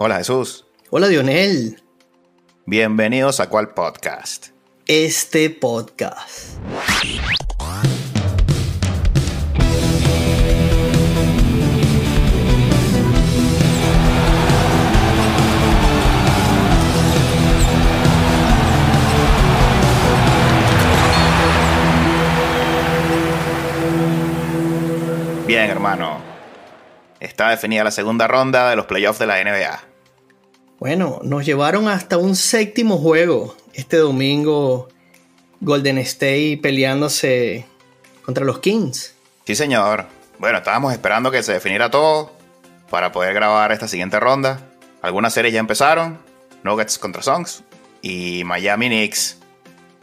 Hola Jesús. Hola Dionel. Bienvenidos a cuál podcast. Este podcast. Bien, hermano. Está definida la segunda ronda de los playoffs de la NBA. Bueno, nos llevaron hasta un séptimo juego este domingo. Golden State peleándose contra los Kings. Sí, señor. Bueno, estábamos esperando que se definiera todo para poder grabar esta siguiente ronda. Algunas series ya empezaron. Nuggets contra Songs y Miami Knicks.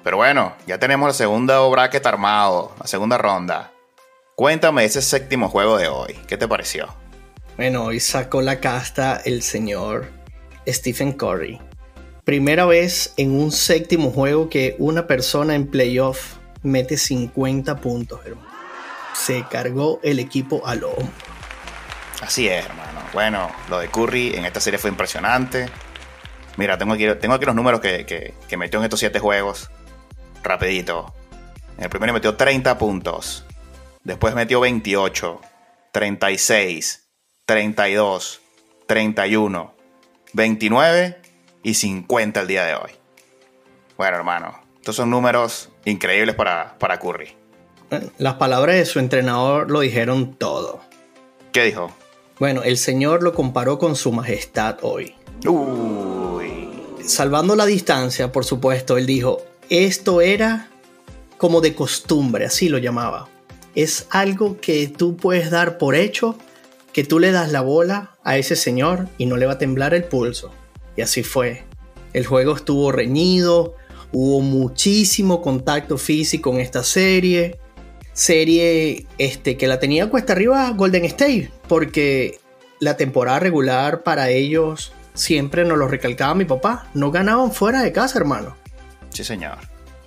Pero bueno, ya tenemos la segunda bracket armado, la segunda ronda. Cuéntame ese séptimo juego de hoy. ¿Qué te pareció? Bueno, hoy sacó la casta el señor Stephen Curry. Primera vez en un séptimo juego que una persona en playoff mete 50 puntos, hermano. Se cargó el equipo al hombro. Así es, hermano. Bueno, lo de Curry en esta serie fue impresionante. Mira, tengo aquí, los números que, que, metió en estos siete juegos. Rapidito. En el primero metió 30 puntos. Después metió 28, 36, 32, 31, 29 y 50 el día de hoy. Bueno, hermano, estos son números increíbles para, para Curry. Las palabras de su entrenador lo dijeron todo. ¿Qué dijo? Bueno, el señor lo comparó con su majestad hoy. Uy. Salvando la distancia, por supuesto, él dijo, esto era como de costumbre, así lo llamaba es algo que tú puedes dar por hecho, que tú le das la bola a ese señor y no le va a temblar el pulso. Y así fue. El juego estuvo reñido, hubo muchísimo contacto físico en esta serie. Serie este, que la tenía cuesta arriba Golden State, porque la temporada regular para ellos siempre nos lo recalcaba mi papá. No ganaban fuera de casa, hermano. Sí, señor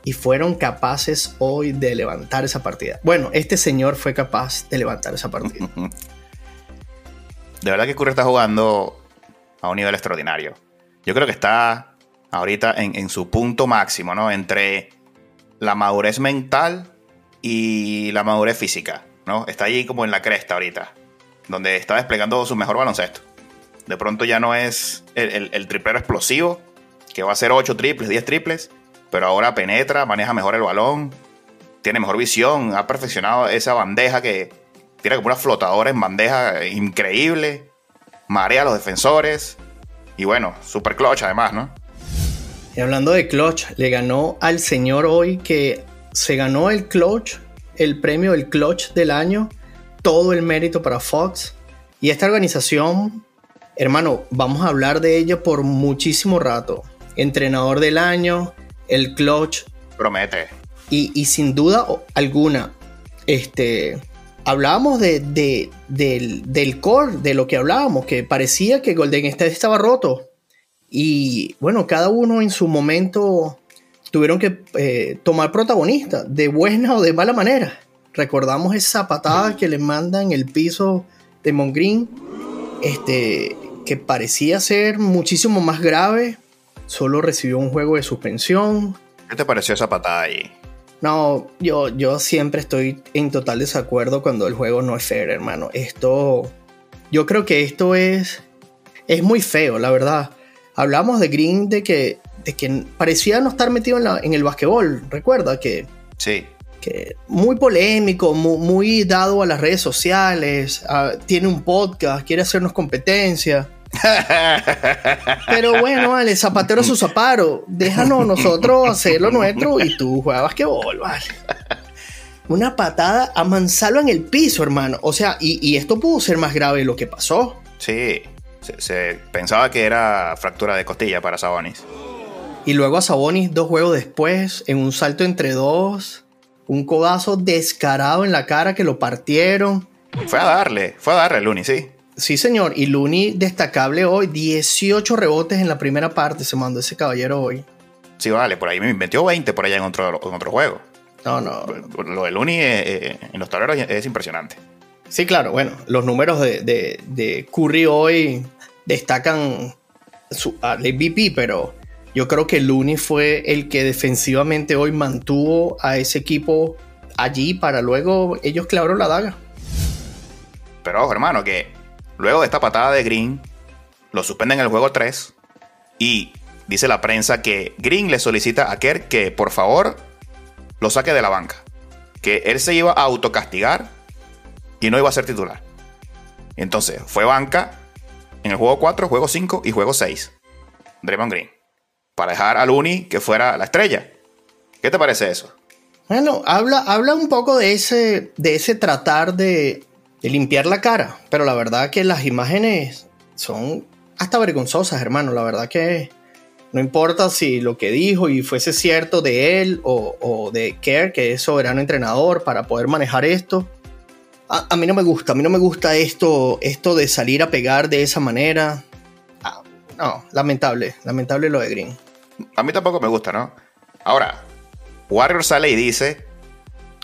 y fueron capaces hoy de levantar esa partida. Bueno, este señor fue capaz de levantar esa partida. de verdad que Curry está jugando a un nivel extraordinario. Yo creo que está ahorita en, su punto máximo, ¿no? Entre la madurez mental y la madurez física, ¿no? Está allí como en la cresta ahorita, donde está desplegando su mejor baloncesto. De pronto ya no es el, triplero explosivo, que va a hacer 8 triples, 10 triples, pero ahora penetra, maneja mejor el balón, tiene mejor visión, ha perfeccionado esa bandeja que tiene como una flotadora en bandeja increíble, marea a los defensores y bueno, super clutch además, ¿no? Y hablando de clutch, le ganó al señor hoy que se ganó el clutch, el premio del clutch del año, todo el mérito para Fox. Y esta organización, hermano, vamos a hablar de ella por muchísimo rato. Entrenador del año, el clutch. Promete. Y, sin duda alguna, este, hablábamos de, del, core, de lo que hablábamos, que parecía que Golden State estaba roto. Y bueno, cada uno en su momento tuvieron que eh, tomar protagonista, de buena o de mala manera. Recordamos esa patada que le mandan el piso de Mongreen, este, que parecía ser muchísimo más grave solo recibió un juego de suspensión. ¿Qué te pareció esa patada ahí? No, yo, yo siempre estoy en total desacuerdo cuando el juego no es fair, hermano. Esto, yo creo que esto es, es muy feo, la verdad. Hablamos de Green de que, de que parecía no estar metido en, el basquetbol, recuerda que... Sí. Que muy polémico, muy, dado a las redes sociales, tiene un podcast, quiere hacernos competencia. Pero bueno, vale, zapatero su zaparo. Déjanos nosotros hacer lo nuestro y tú juegas que vale. Una patada a Manzalo en el piso, hermano. O sea, y, esto pudo ser más grave de lo que pasó. Sí, se, pensaba que era fractura de costilla para Sabonis. Y luego a Sabonis, dos juegos después, en un salto entre dos, un codazo descarado en la cara que lo partieron. Fue a darle, fue a darle, Luni, sí. Sí, señor. Y Looney destacable hoy. 18 rebotes en la primera parte se mandó ese caballero hoy. Sí, vale. Por ahí me metió 20 por allá en otro, en otro juego. No, no. Lo de Looney eh, eh, en los tableros es impresionante. Sí, claro. Bueno, los números de, de, Curry hoy destacan al MVP, pero yo creo que Looney fue el que defensivamente hoy mantuvo a ese equipo allí para luego ellos clavaron la daga. Pero ojo, hermano, que luego de esta patada de Green, lo suspenden en el juego 3 y dice la prensa que Green le solicita a Kerr que por favor lo saque de la banca. Que él se iba a autocastigar y no iba a ser titular. Entonces, fue banca en el juego 4, juego 5 y juego 6. Draymond Green. Para dejar a Looney que fuera la estrella. ¿Qué te parece eso? Bueno, habla, habla un poco de ese, de ese tratar de, de limpiar la cara. Pero la verdad que las imágenes son hasta vergonzosas, hermano. La verdad que no importa si lo que dijo y fuese cierto de él o, de Kerr, que es soberano entrenador para poder manejar esto. A, mí no me gusta, a mí no me gusta esto, esto de salir a pegar de esa manera. Ah, no, lamentable, lamentable lo de Green. A mí tampoco me gusta, ¿no? Ahora, Warrior sale y dice,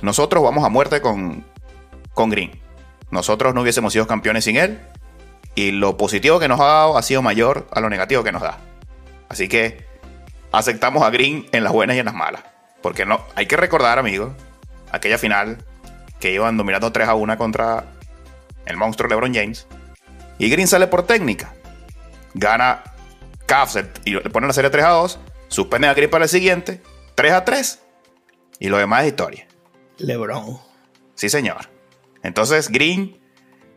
nosotros vamos a muerte con, con Green. Nosotros no hubiésemos sido campeones sin él. Y lo positivo que nos ha dado ha sido mayor a lo negativo que nos da. Así que aceptamos a Green en las buenas y en las malas. Porque no, hay que recordar, amigos, aquella final que iban dominando 3 a 1 contra el monstruo LeBron James. Y Green sale por técnica. Gana Cavs y le ponen la serie 3 a 2. Suspende a Green para el siguiente. 3 a 3. Y lo demás es historia. LeBron. Sí, señor. Entonces Green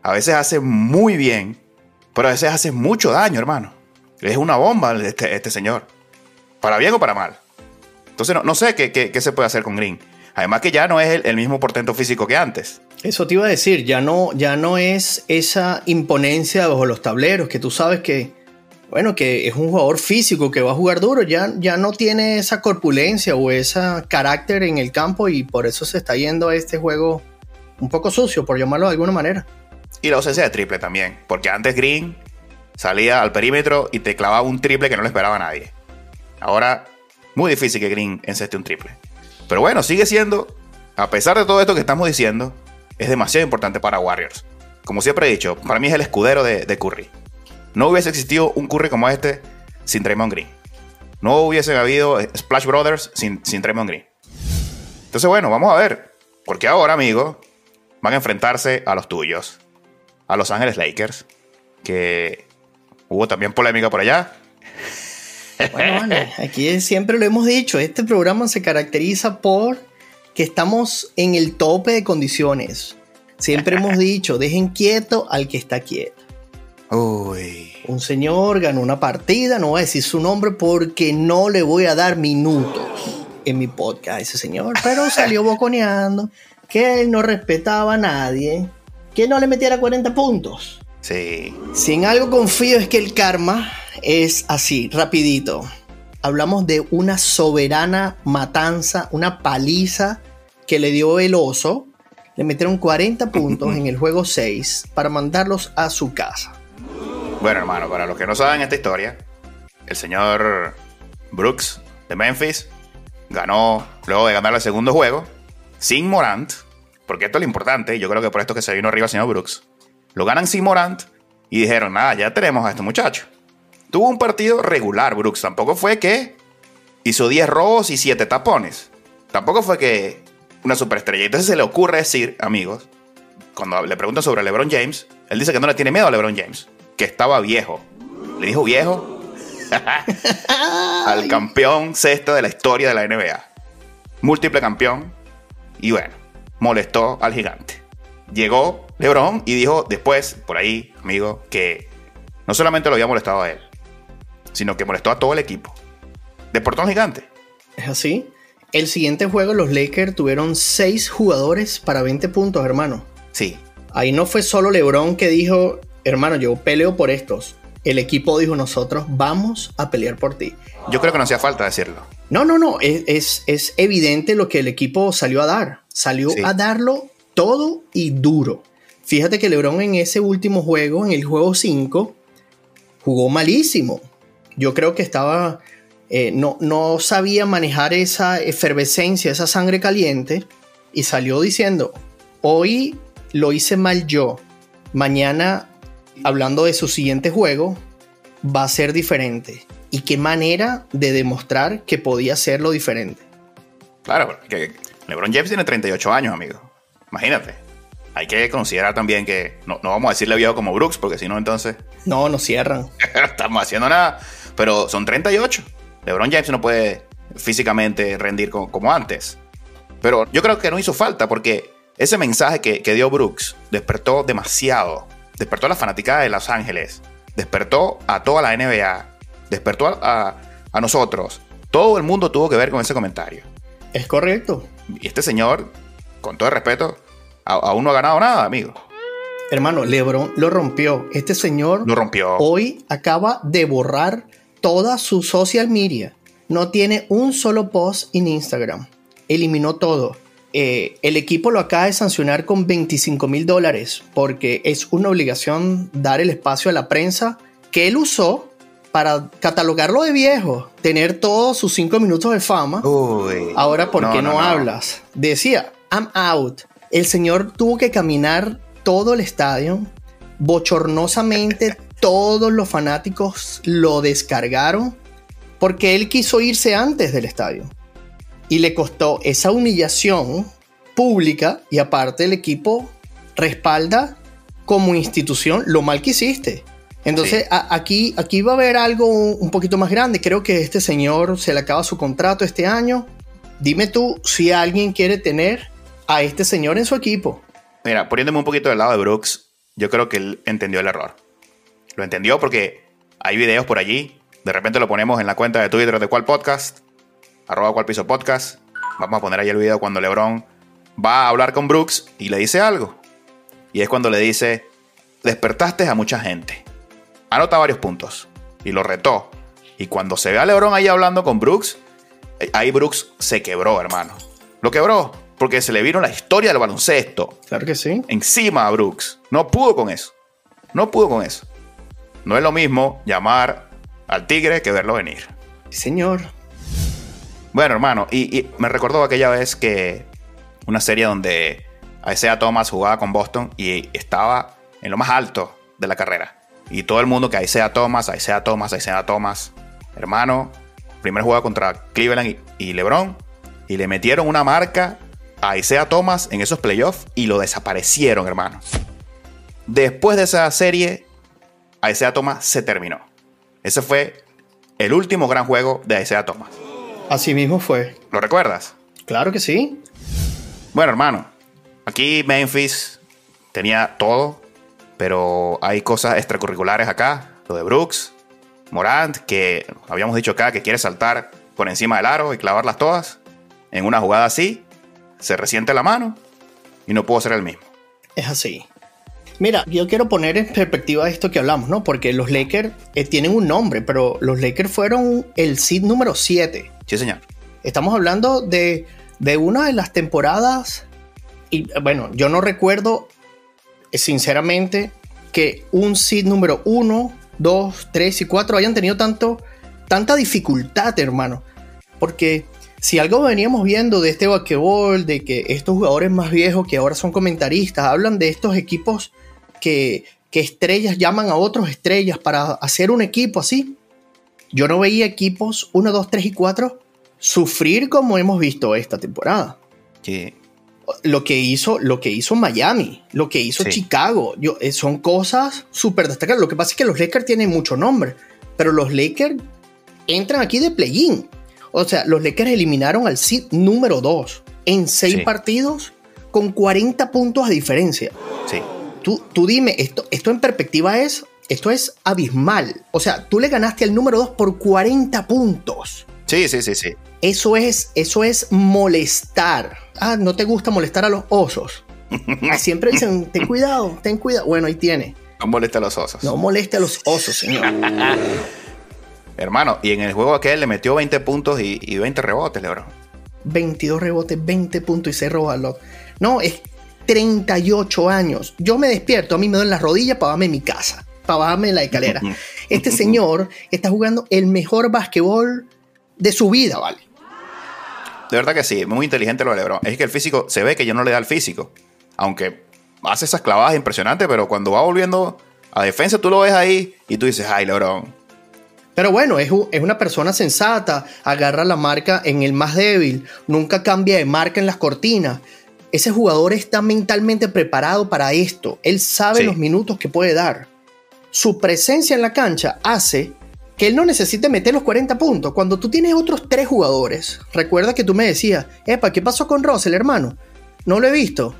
a veces hace muy bien, pero a veces hace mucho daño, hermano. Es una bomba este, este señor. Para bien o para mal. Entonces no, no sé qué, qué, se puede hacer con Green. Además que ya no es el, mismo portento físico que antes. Eso te iba a decir, ya no, ya no es esa imponencia bajo los tableros, que tú sabes que, bueno, que es un jugador físico que va a jugar duro, ya, ya no tiene esa corpulencia o ese carácter en el campo y por eso se está yendo a este juego un poco sucio, por llamarlo de alguna manera. Y la ausencia de triple también, porque antes Green salía al perímetro y te clavaba un triple que no le esperaba a nadie. Ahora, muy difícil que Green enceste un triple. Pero bueno, sigue siendo, a pesar de todo esto que estamos diciendo, es demasiado importante para Warriors. Como siempre he dicho, para mí es el escudero de, Curry. No hubiese existido un Curry como este sin Draymond Green. No hubiese habido Splash Brothers sin, sin Draymond Green. Entonces, bueno, vamos a ver. Porque ahora, amigos, van a enfrentarse a los tuyos. A Los Ángeles Lakers. Que Hubo también polémica por allá. Bueno, aquí siempre lo hemos dicho, este programa se caracteriza por que estamos en el tope de condiciones. Siempre hemos dicho, dejen quieto al que está quieto. Uy. Un señor ganó una partida, no voy a decir su nombre porque no le voy a dar minutos en mi podcast a ese señor, pero salió boconeando que él no respetaba a nadie, que no le metiera 40 puntos. Sí. Si en algo confío es que el karma es así, rapidito. Hablamos de una soberana matanza, una paliza que le dio el oso. Le metieron 40 puntos en el juego 6 para mandarlos a su casa. Bueno, hermano, para los que no saben esta historia, el señor Brooks de Memphis ganó luego de ganar el segundo juego sin Morant, porque esto es lo importante, yo creo que por esto que se vino arriba el señor Brooks. Lo ganan sin Morant y dijeron, nada, ya tenemos a este muchacho. Tuvo un partido regular, Brooks. Tampoco fue que hizo 10 robos y 7 tapones. Tampoco fue que una superestrella. Entonces se le ocurre decir, amigos, cuando le preguntan sobre LeBron James, él dice que no le tiene miedo a LeBron James, que estaba viejo. Le dijo viejo al campeón sexto de la historia de la NBA. Múltiple campeón. Y bueno, molestó al gigante. Llegó LeBron y dijo después, por ahí, amigo, que no solamente lo había molestado a él, sino que molestó a todo el equipo. De portón gigante. Es así. El siguiente juego, los Lakers tuvieron 6 jugadores para 20 puntos, hermano. Sí. Ahí no fue solo LeBron que dijo, hermano, yo peleo por estos. El equipo dijo, nosotros vamos a pelear por ti. Yo creo que no hacía falta decirlo. No, no, no. Es, es, evidente lo que el equipo salió a dar. Salió a darlo todo y duro. Fíjate que LeBron en ese último juego, en el juego 5, jugó malísimo. Yo creo que estaba. Eh, no, no sabía manejar esa efervescencia, esa sangre caliente. Y salió diciendo: Hoy lo hice mal yo. Mañana, hablando de su siguiente juego, va a ser diferente. ¿Y qué manera de demostrar que podía serlo diferente? Claro, que LeBron James tiene 38 años, amigo. Imagínate. Hay que considerar también que no, no vamos a decirle viejo como Brooks, porque si no, entonces. No, no cierran. no estamos haciendo nada. Pero son 38. LeBron James no puede físicamente rendir como, antes. Pero yo creo que no hizo falta porque ese mensaje que, dio Brooks despertó demasiado. Despertó a la fanaticada de Los Ángeles. Despertó a toda la NBA. Despertó a, a nosotros. Todo el mundo tuvo que ver con ese comentario. Es correcto. Y este señor, con todo el respeto, aún no ha ganado nada, amigo. Hermano, LeBron lo rompió. Este señor lo rompió. Hoy acaba de borrar toda su social media. No tiene un solo post en Instagram. Eliminó todo. Eh, el equipo lo acaba de sancionar con 25 mil dólares porque es una obligación dar el espacio a la prensa que él usó para catalogarlo de viejo, tener todos sus cinco minutos de fama. Ahora, ¿por qué no, hablas? Decía, I'm out. El señor tuvo que caminar todo el estadio. Bochornosamente, todos los fanáticos lo descargaron porque él quiso irse antes del estadio. Y le costó esa humillación pública y aparte el equipo respalda como institución lo mal que hiciste. Entonces aquí, aquí va a haber algo un poquito más grande. Creo que este señor se le acaba su contrato este año. Dime tú si alguien quiere tener a este señor en su equipo. Mira, poniéndome un poquito del lado de Brooks, yo creo que él entendió el error. Lo entendió porque hay videos por allí. De repente lo ponemos en la cuenta de Twitter de cual podcast, arroba cual piso podcast. Vamos a poner ahí el video cuando LeBron va a hablar con Brooks y le dice algo. Y es cuando le dice, despertaste a mucha gente. Anota varios puntos. Y lo retó. Y cuando se ve a LeBron ahí hablando con Brooks, eh, ahí Brooks se quebró, hermano. Lo quebró porque se le vino la historia del baloncesto. Claro que sí. Encima a Brooks. No pudo con eso. No pudo con eso. No es lo mismo llamar al tigre que verlo venir. Señor. Bueno, hermano, y, me recordó aquella vez que una serie donde Isaiah Thomas jugaba con Boston y estaba en lo más alto de la carrera. Y todo el mundo que Isaiah Thomas, Isaiah Thomas, Isaiah Thomas. Hermano, primer juego contra Cleveland y, y LeBron. Y le metieron una marca a Isaiah Thomas en esos playoffs y lo desaparecieron, hermano. Después de esa serie, Isaiah Thomas se terminó. Ese fue el último gran juego de Isaiah Thomas. Así mismo fue. ¿Lo recuerdas? Claro que sí. Bueno, hermano, aquí Memphis tenía todo, pero hay cosas extracurriculares acá. Lo de Brooks, Morant, que habíamos dicho acá que quiere saltar por encima del aro y clavarlas todas. En una jugada así, se resiente la mano y no puedo ser el mismo. Es así. Mira, yo quiero poner en perspectiva esto que hablamos, ¿no? Porque los Lakers eh, tienen un nombre, pero los Lakers fueron el seed número 7. Sí, señor. Estamos hablando de, de una de las temporadas, y bueno, yo no recuerdo eh, sinceramente que un seed número 1, 2, 3 y 4 hayan tenido tanto, tanta dificultad, hermano. Porque si algo veníamos viendo de este basquetbol, de que estos jugadores más viejos que ahora son comentaristas, hablan de estos equipos que, que estrellas llaman a otros estrellas para hacer un equipo así. Yo no veía equipos 1, 2, 3 y 4 sufrir como hemos visto esta temporada. Sí. Lo que hizo, lo que hizo Miami, lo que hizo Chicago, yo, eh, son cosas súper destacadas. Lo que pasa es que los Lakers tienen mucho nombre, pero los Lakers entran aquí de play-in. O sea, los Lakers eliminaron al seed número 2 en 6 partidos con 40 puntos de diferencia. Sí. Tú, tú dime, esto, esto en perspectiva es, esto es abismal. O sea, tú le ganaste al número 2 por 40 puntos. Sí, sí, sí, sí. Eso es, eso es molestar. Ah, no te gusta molestar a los osos. Siempre dicen, ten cuidado, ten cuidado. Bueno, ahí tiene. No moleste a los osos. No moleste a los osos, señor. Hermano, y en el juego aquel le metió 20 puntos y, 20 rebotes, Lebron. 22 rebotes, 20 puntos y 0 valor. No, es 38 años. Yo me despierto, a mí me duelen las rodillas para bajarme mi casa, para bajarme la escalera. Este señor está jugando el mejor basquetbol de su vida, ¿vale? De verdad que sí, muy inteligente lo de Lebron. Es que el físico, se ve que ya no le da el físico. Aunque hace esas clavadas impresionantes, pero cuando va volviendo a defensa, tú lo ves ahí y tú dices, ay, Lebron, Pero bueno, es, es, una persona sensata, agarra la marca en el más débil, nunca cambia de marca en las cortinas. Ese jugador está mentalmente preparado para esto. Él sabe los minutos que puede dar. Su presencia en la cancha hace que él no necesite meter los 40 puntos. Cuando tú tienes otros tres jugadores, recuerda que tú me decías, Epa, ¿qué pasó con Russell, hermano? No lo he visto.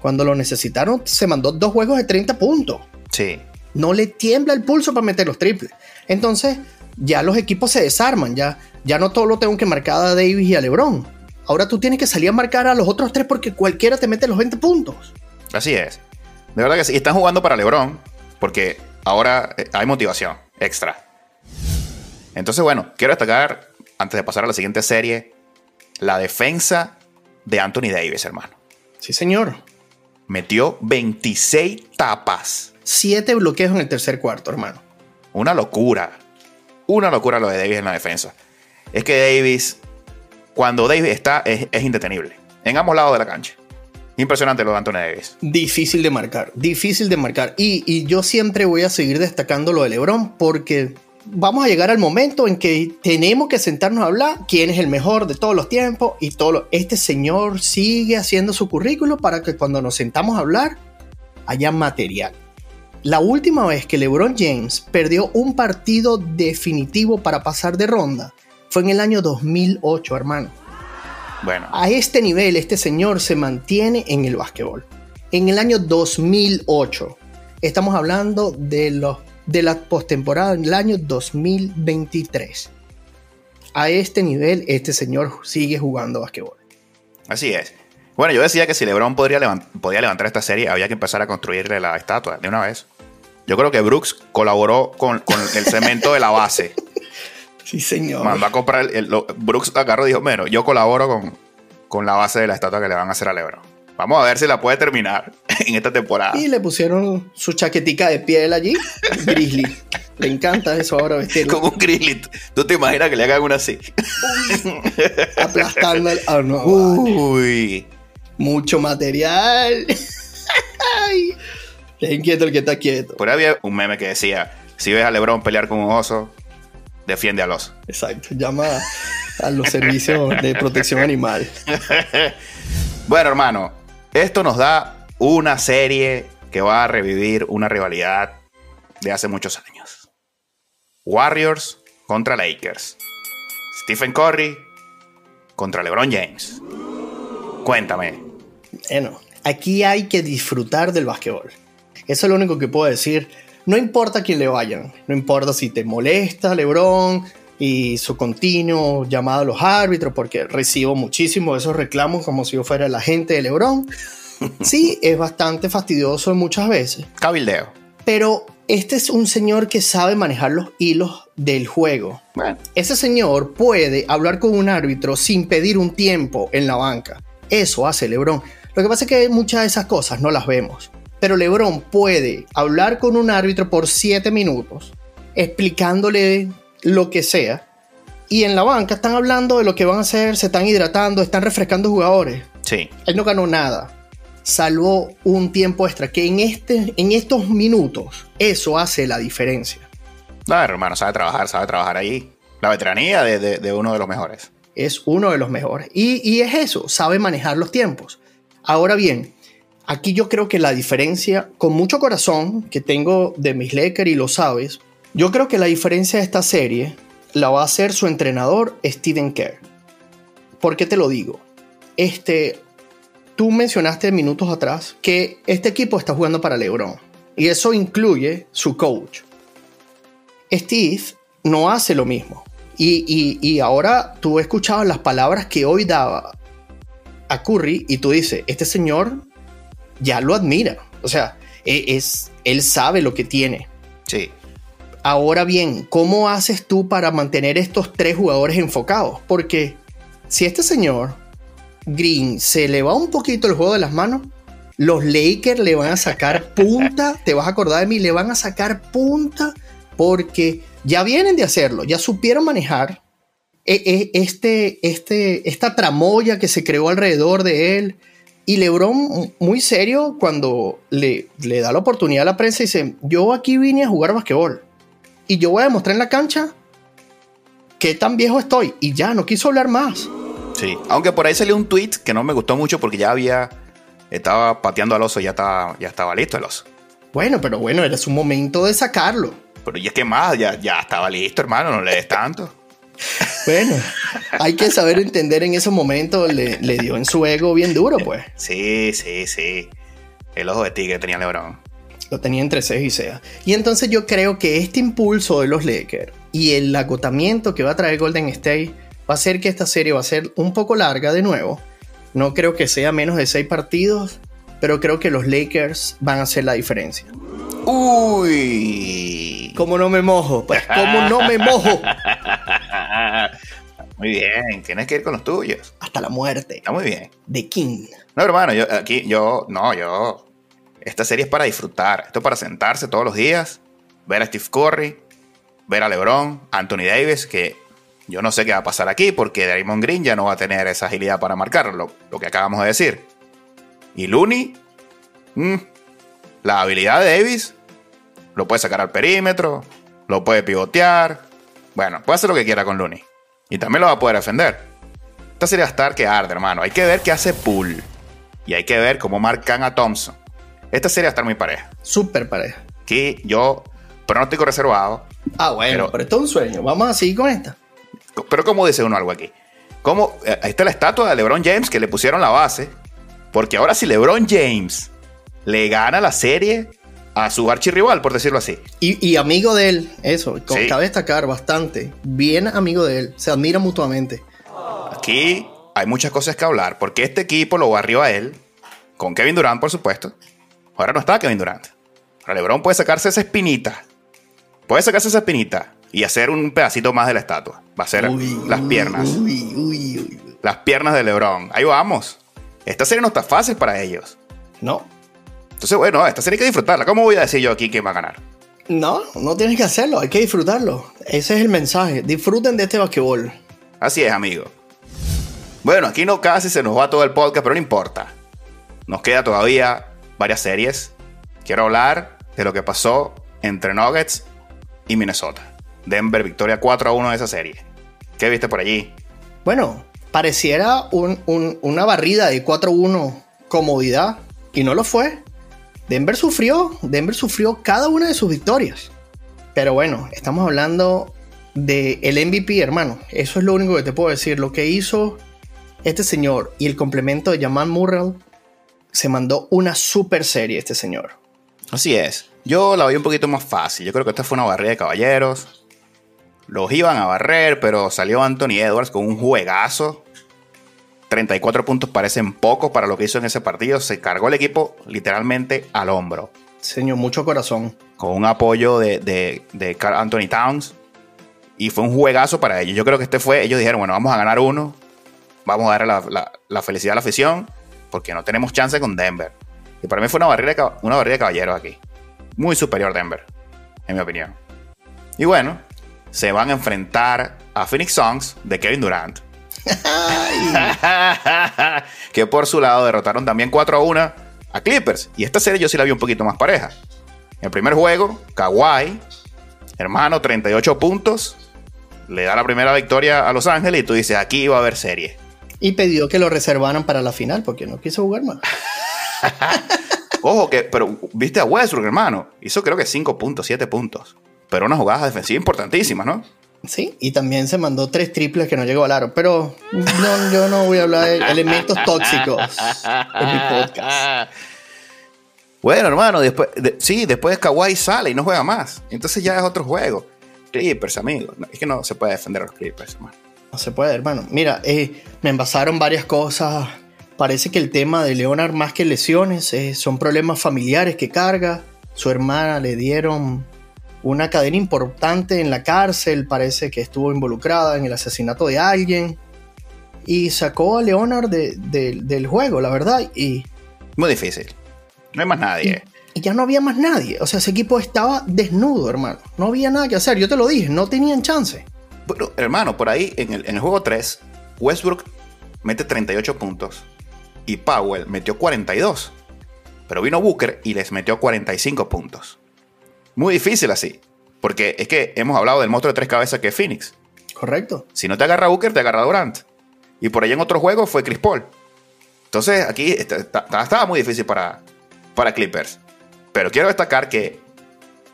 Cuando lo necesitaron, se mandó dos juegos de 30 puntos. Sí. No le tiembla el pulso para meter los triples. Entonces, ya los equipos se desarman. Ya, ya no todo lo tengo que marcar a Davis y a LeBron. Ahora tú tienes que salir a marcar a los otros tres porque cualquiera te mete los 20 puntos. Así es. De verdad que sí. Están jugando para LeBron porque ahora eh, hay motivación extra. Entonces, bueno, quiero destacar, antes de pasar a la siguiente serie, la defensa de Anthony Davis, hermano. Sí, señor. Metió 26 tapas. Siete bloqueos en el tercer cuarto, hermano. Una locura. Una locura lo de Davis en la defensa. Es que Davis, cuando Davis está, es, indetenible. En ambos lados de la cancha. Impresionante lo de Anthony Davis. Difícil de marcar, difícil de marcar. Y, y, yo siempre voy a seguir destacando lo de LeBron porque vamos a llegar al momento en que tenemos que sentarnos a hablar quién es el mejor de todos los tiempos y todo este señor sigue haciendo su currículo para que cuando nos sentamos a hablar haya material. La última vez que LeBron James perdió un partido definitivo para pasar de ronda fue en el año 2008, hermano. Bueno. A este nivel, este señor se mantiene en el básquetbol. En el año 2008, estamos hablando de los de la postemporada en el año 2023. A este nivel, este señor sigue jugando basquetbol. Así es. Bueno, yo decía que si LeBron podría podía levantar esta serie, había que empezar a construirle la estatua de una vez. Yo creo que Brooks colaboró con, el cemento de la base. Sí, señor. A comprar. El, Brooks agarró y dijo: Bueno, yo colaboro con, con la base de la estatua que le van a hacer a LeBron. Vamos a ver si la puede terminar en esta temporada. Y le pusieron su chaquetica de piel allí. Grizzly. le encanta eso ahora vestirlo. Como un grizzly. ¿Tú te imaginas que le hagan una así? Aplastando el... Oh, no, Uy. Mucho material. Ay. inquieto el que está quieto. Por ahí había un meme que decía, si ves a Lebron pelear con un oso, defiende al oso. Exacto. Llama a los servicios de protección animal. bueno, hermano, esto nos da una serie que va a revivir una rivalidad de hace muchos años. Warriors contra Lakers. Stephen Curry contra LeBron James. Cuéntame. Bueno, aquí hay que disfrutar del básquetbol. Eso es lo único que puedo decir. No importa quién le vayan, no importa si te molesta LeBron y su continuo llamado a los árbitros, porque recibo muchísimo de esos reclamos como si yo fuera el agente de LeBron. Sí, es bastante fastidioso muchas veces. Cabildeo. Pero este es un señor que sabe manejar los hilos del juego. Ese señor puede hablar con un árbitro sin pedir un tiempo en la banca. Eso hace LeBron. Lo que pasa es que muchas de esas cosas no las vemos. Pero LeBron puede hablar con un árbitro por 7 minutos, explicándole lo que sea. Y en la banca están hablando de lo que van a hacer, se están hidratando, están refrescando jugadores. Sí. Él no ganó nada. Salvó un tiempo extra, que en, este, en estos minutos eso hace la diferencia. No, hermano, sabe trabajar, sabe trabajar ahí. La veteranía de, uno de los mejores. Es uno de los mejores. Y, y es eso, sabe manejar los tiempos. Ahora bien, aquí yo creo que la diferencia, con mucho corazón que tengo de mis Lakers y lo sabes, yo creo que la diferencia de esta serie la va a hacer su entrenador Steven Kerr. ¿Por qué te lo digo? Este, tú mencionaste minutos atrás que este equipo está jugando para LeBron y eso incluye su coach. Steve no hace lo mismo. Y, y, ahora tú has escuchado las palabras que hoy daba a Curry y tú dices, este señor ya lo admira. O sea, e, es, él sabe lo que tiene. Sí. Ahora bien, ¿cómo haces tú para mantener estos tres jugadores enfocados? Porque si este señor Green se le va un poquito el juego de las manos, los Lakers le van a sacar punta, te vas a acordar de mí, le van a sacar punta porque ya vienen de hacerlo, ya supieron manejar e, e, este, este, esta tramoya que se creó alrededor de él. Y Lebron, muy serio, cuando le, le da la oportunidad a la prensa, dice, yo aquí vine a jugar basquetbol y yo voy a demostrar en la cancha ¿qué tan viejo estoy? Y ya, no quiso hablar más. Sí, aunque por ahí salió un tweet que no me gustó mucho porque ya había, estaba pateando al oso, ya estaba, ya estaba listo el oso. Bueno, pero bueno, era su momento de sacarlo. Pero ya es que más, ya, ya estaba listo, hermano, no le des tanto. Bueno, hay que saber entender en ese momento, le, le dio en su ego bien duro, pues. Sí, sí, sí. El ojo de tigre tenía Lebron. Lo tenía entre ceja y ceja. Y entonces yo creo que este impulso de los Lakers y el agotamiento que va a traer Golden State va a hacer que esta serie va a ser un poco larga de nuevo. No creo que sea menos de seis partidos, pero creo que los Lakers van a hacer la diferencia. Uy. ¿Cómo no me mojo? Pues, ¿cómo no me mojo? Muy bien, tienes que ir con los tuyos. Hasta la muerte. Está muy bien. De King. No, hermano, yo aquí, yo, no, yo. Esta serie es para disfrutar. Esto es para sentarse todos los días, ver a Steve Curry, ver a LeBron, Anthony Davis, que yo no sé qué va a pasar aquí porque Draymond Green ya no va a tener esa agilidad para marcarlo, lo, que acabamos de decir. Y Looney, mm, la habilidad de Davis, lo puede sacar al perímetro, lo puede pivotear. Bueno, puede hacer lo que quiera con Looney. Y también lo va a poder defender. Esta serie va a estar que arde, hermano. Hay que ver qué hace Poole. Y hay que ver cómo marcan a Thompson. Esta serie va a estar muy pareja. Súper pareja. Aquí yo, pronóstico reservado. Ah, bueno, pero, pero esto es un sueño. Vamos a seguir con esta. Pero ¿cómo dice uno algo aquí? ¿Cómo? Eh, Ahí está la estatua de LeBron James que le pusieron la base. Porque ahora si LeBron James le gana la serie a su archirrival, por decirlo así. Y, y amigo de él, eso, Sí. cabe destacar bastante. Bien amigo de él, se admiran mutuamente. Aquí hay muchas cosas que hablar. Porque este equipo lo barrió a él. Con Kevin Durant, por supuesto. Ahora no está Kevin Durant. Ahora LeBron puede sacarse esa espinita. Puede sacarse esa espinita. Y hacer un pedacito más de la estatua. Va a ser Uy, las piernas. Uy, uy, uy. Las piernas de LeBron. Ahí vamos. Esta serie no está fácil para ellos. No, Entonces, bueno, esta serie hay que disfrutarla. ¿Cómo voy a decir yo aquí quién va a ganar? no, no tienes que hacerlo, hay que disfrutarlo. Ese es el mensaje. Disfruten de este basquetbol. Así es, amigo. Bueno, aquí no casi se nos va todo el podcast, pero no importa. Nos queda todavía varias series. Quiero hablar de lo que pasó entre Nuggets y Minnesota. Denver victoria 4 a 1 de esa serie. ¿Qué viste por allí? Bueno, pareciera un- un- una barrida de 4-1 comodidad y no lo fue. Denver sufrió, Denver sufrió cada una de sus victorias. Pero bueno, estamos hablando de el MVP, hermano. Eso es lo único que te puedo decir. Lo que hizo este señor y el complemento de Jamal Murrell se mandó una super serie este señor. Así es. Yo la vi un poquito más fácil. Yo creo que esta fue una barrida de caballeros. Los iban a barrer, pero salió Anthony Edwards con un juegazo. 34 puntos parecen pocos para lo que hizo en ese partido. Se cargó el equipo literalmente al hombro. Señor, mucho corazón. Con un apoyo de, de, de Karl Anthony Towns. Y fue un juegazo para ellos. Yo creo que este fue. Ellos dijeron, bueno, vamos a ganar uno. Vamos a darle la, la- la felicidad a la afición. Porque no tenemos chance con Denver. Y para mí fue una cab- una barrida de caballeros aquí. Muy superior Denver. En mi opinión. Y bueno, se van a enfrentar a Phoenix Suns de Kevin Durant. que por su lado derrotaron también 4 a 1 a Clippers. Y esta serie yo sí la vi un poquito más pareja. En el primer juego, Kawhi, hermano, 38 puntos. Le da la primera victoria a Los Ángeles y tú dices, aquí va a haber serie. Y pidió que lo reservaran para la final porque no quiso jugar más. Ojo que, pero viste a Westbrook, hermano. Hizo creo que 5 puntos, 7 puntos. Pero unas jugadas defensivas importantísimas, ¿no? Sí, y también se mandó tres triples que no llegó al aro. Pero no, yo no voy a hablar de elementos tóxicos en mi podcast. Bueno, hermano, después, de- sí, después Kawhi sale y no juega más. Entonces ya es otro juego. Clippers, amigo. No, es que no se puede defender a los Clippers, hermano. No se puede, hermano. Mira, eh, me envasaron varias cosas. Parece que el tema de Leonard, más que lesiones, eh, son problemas familiares que carga. Su hermana le dieron una cadena importante en la cárcel. Parece que estuvo involucrada en el asesinato de alguien. Y sacó a Leonard de- de- del juego, la verdad. Y, Muy difícil. No hay más nadie. y ya no había más nadie. O sea, ese equipo estaba desnudo, hermano. No había nada que hacer. Yo te lo dije, no tenían chance. Bueno, hermano, por ahí en el, en el juego 3, Westbrook mete 38 puntos y Powell metió 42. Pero vino Booker y les metió 45 puntos. Muy difícil así. Porque es que hemos hablado del monstruo de tres cabezas que es Phoenix. Correcto. Si no te agarra Booker, te agarra Durant. Y por ahí en otro juego fue Chris Paul. Entonces aquí estaba muy difícil para, para Clippers. Pero quiero destacar que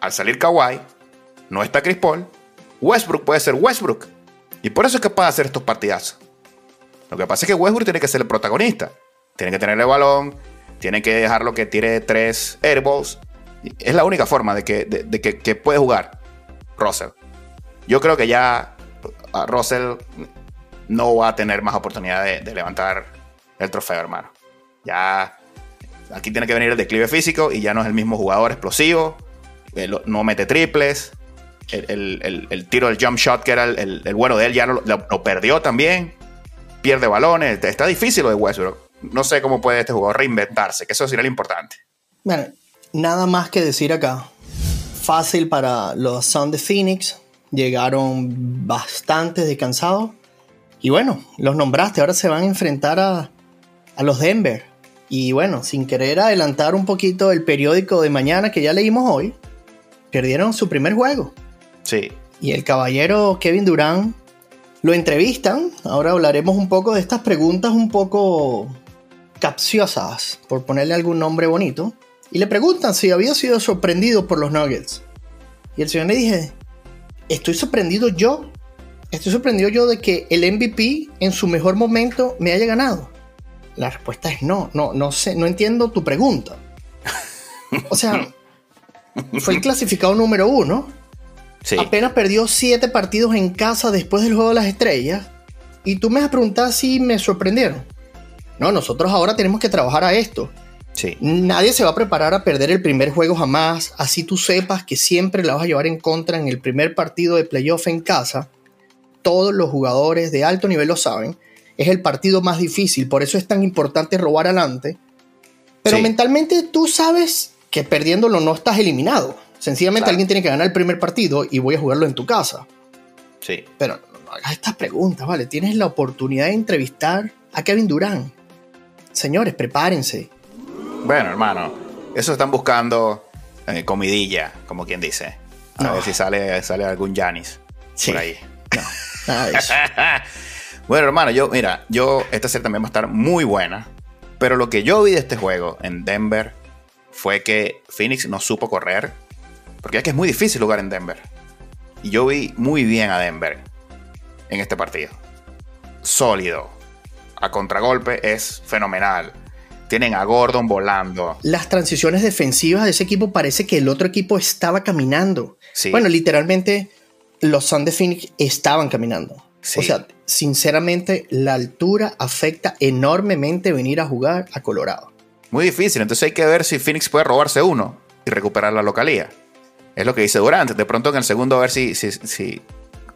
al salir Kawhi, no está Chris Paul, Westbrook puede ser Westbrook. Y por eso es capaz de hacer estos partidazos. Lo que pasa es que Westbrook tiene que ser el protagonista. Tiene que tener el balón, tiene que dejarlo que tire tres airballs. Es la única forma de que, de, que, puede jugar Russell. Yo creo que ya Russell no va a tener más oportunidad de, levantar el trofeo, hermano. Ya aquí tiene que venir el declive físico y ya no es el mismo jugador explosivo. no mete triples. El, tiro del jump shot, que era el, bueno de él, ya lo, lo, perdió también. Pierde balones. Está difícil lo de Westbrook. No sé cómo puede este jugador reinventarse, que eso sería lo importante. Bueno, nada más que decir acá. Fácil para los Suns de Phoenix. Llegaron bastante descansados y bueno, los nombraste, ahora se van a enfrentar a, los Denver. Y bueno, sin querer adelantar un poquito el periódico de mañana que ya leímos hoy, perdieron su primer juego. Sí. Y el caballero Kevin Durant lo entrevistan. Ahora hablaremos un poco de estas preguntas un poco capciosas, por ponerle algún nombre bonito. Y le preguntan si había sido sorprendido por los Nuggets. Y el señor le dije, ¿estoy sorprendido yo estoy sorprendido yo de que el MVP en su mejor momento me haya ganado. La respuesta es no, no, no sé, no entiendo tu pregunta. O sea, fue el clasificado número uno. Sí. Apenas perdió siete partidos en casa después del juego de las estrellas. Y tú me has preguntado si me sorprendieron. No, nosotros ahora tenemos que trabajar a esto. Sí. Nadie se va a preparar a perder el primer juego jamás. Así tú sepas que siempre la vas a llevar en contra en el primer partido de playoff en casa todos los jugadores de alto nivel lo saben, es el partido más difícil, por eso es tan importante robar adelante. Pero mentalmente tú sabes que perdiéndolo no estás eliminado. Sencillamente alguien tiene que ganar el primer partido y voy a jugarlo en tu casa. Sí. Pero no hagas estas preguntas, ¿vale? Tienes la oportunidad de entrevistar a Kevin Durant. Señores, prepárense. Bueno, hermano, eso están buscando eh, comidilla, como quien dice. A ver si sale, sale algún Janis por ahí. No. bueno, hermano, yo, mira, yo, esta serie también va a estar muy buena. Pero lo que yo vi de este juego en Denver fue que Phoenix no supo correr. Porque es que es muy difícil jugar en Denver. Y yo vi muy bien a Denver en este partido. Sólido. A contragolpe es fenomenal. Tienen a Gordon volando. Las transiciones defensivas de ese equipo parece que el otro equipo estaba caminando. Bueno, literalmente los Suns de Phoenix estaban caminando. O sea, sinceramente, la altura afecta enormemente venir a jugar a Colorado. Muy difícil, entonces hay que ver si Phoenix puede robarse uno y recuperar la localía. Es lo que dice Durant. De pronto en el segundo a ver si, si,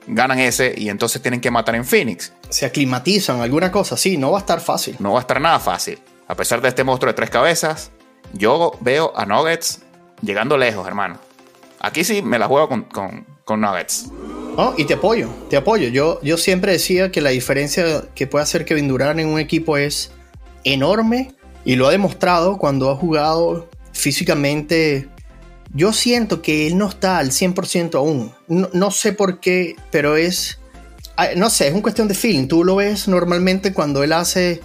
ganan ese y entonces tienen que matar en Phoenix. Se aclimatizan, alguna cosa, sí, no va a estar fácil. No va a estar nada fácil. A pesar de este monstruo de tres cabezas, yo veo a Nuggets llegando lejos, hermano. Aquí sí me la juego con, con Nuggets. Oh, y te apoyo, te apoyo. Yo, yo siempre decía que la diferencia que puede hacer Kevin Durant en un equipo es enorme y lo ha demostrado cuando ha jugado físicamente. Yo siento que él no está al 100% aún. No, sé por qué, pero es. Ah, no sé, es una cuestión de feeling. Tú lo ves normalmente cuando él hace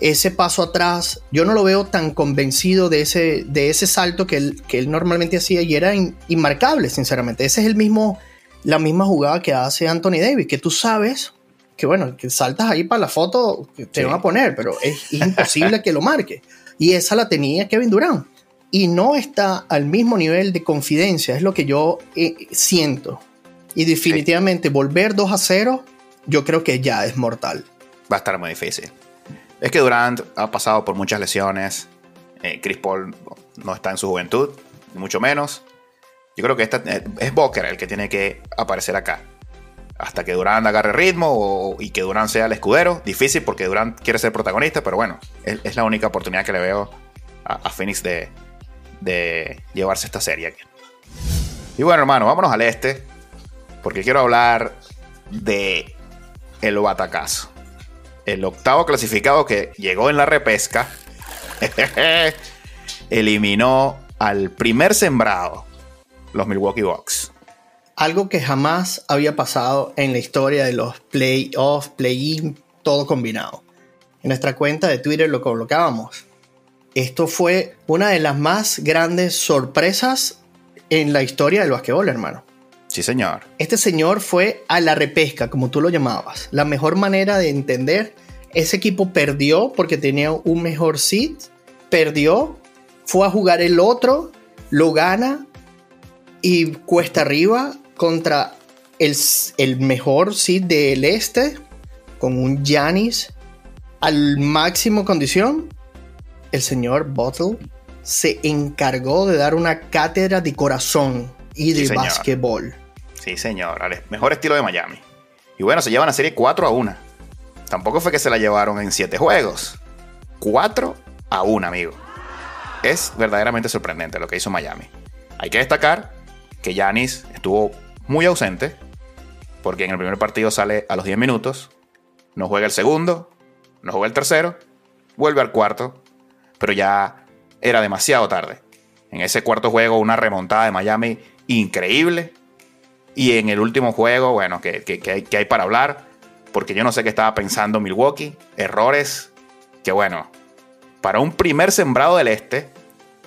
ese paso atrás. Yo no lo veo tan convencido de ese, de ese salto que él, que él normalmente hacía y era inmarcable, sinceramente. Ese es el mismo, la misma jugada que hace Anthony Davis, que tú sabes que, bueno, que saltas ahí para la foto, te van a poner, pero es, imposible que lo marque. Y esa la tenía Kevin Durant. Y no está al mismo nivel de confidencia, es lo que yo eh, siento. Y definitivamente volver 2 a 0, yo creo que ya es mortal. Va a estar muy difícil. Es que Durant ha pasado por muchas lesiones. Eh, Chris Paul no está en su juventud, mucho menos. Yo creo que esta, eh, es Booker el que tiene que aparecer acá. Hasta que Durant agarre ritmo y que Durant sea el escudero. Difícil porque Durant quiere ser protagonista, pero bueno, es, la única oportunidad que le veo a, Phoenix de, de llevarse esta serie aquí. Y bueno, hermano, vámonos al este. Porque quiero hablar de el batacazo el octavo clasificado que llegó en la repesca, eliminó al primer sembrado, los Milwaukee Bucks. algo que jamás había pasado en la historia de los playoffs, play-in, todo combinado. En nuestra cuenta de Twitter lo colocábamos. Esto fue una de las más grandes sorpresas en la historia del basquetbol, hermano. Sí, señor. Este señor fue a la repesca, como tú lo llamabas. La mejor manera de entender, ese equipo perdió porque tenía un mejor seed, perdió, fue a jugar el otro, lo gana y cuesta arriba contra el, el mejor seed del este, con un Giannis al máximo condición. El señor Bottle se encargó de dar una cátedra de corazón y de Sí, básquetbol. Sí, señor. Al mejor estilo de Miami. Y bueno, se llevan la serie 4 a 1. Tampoco fue que se la llevaron en 7 juegos. 4 a 1, amigo. Es verdaderamente sorprendente lo que hizo Miami. Hay que destacar que Yanis estuvo muy ausente. Porque en el primer partido sale a los 10 minutos. No juega el segundo. No juega el tercero. Vuelve al cuarto. Pero ya era demasiado tarde. En ese cuarto juego, una remontada de Miami increíble. Y en el último juego, bueno, que, que- que hay, que hay para hablar, porque yo no sé qué estaba pensando Milwaukee. Errores que, bueno, para un primer sembrado del este,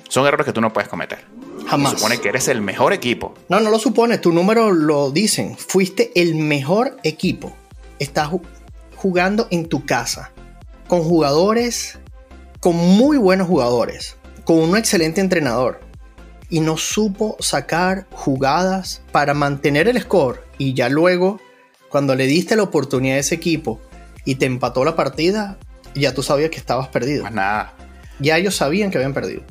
son errores que tú no puedes cometer. Jamás. Se supone que eres el mejor equipo. No, no lo supones, tu número lo dicen. Fuiste el mejor equipo. Estás ju- jugando en tu casa. Con jugadores, con muy buenos jugadores. Con un excelente entrenador. Y no supo sacar jugadas para mantener el score. Y ya luego, cuando le diste la oportunidad a ese equipo y te empató la partida, ya tú sabías que estabas perdido. Más nada. Ya ellos sabían que habían perdido.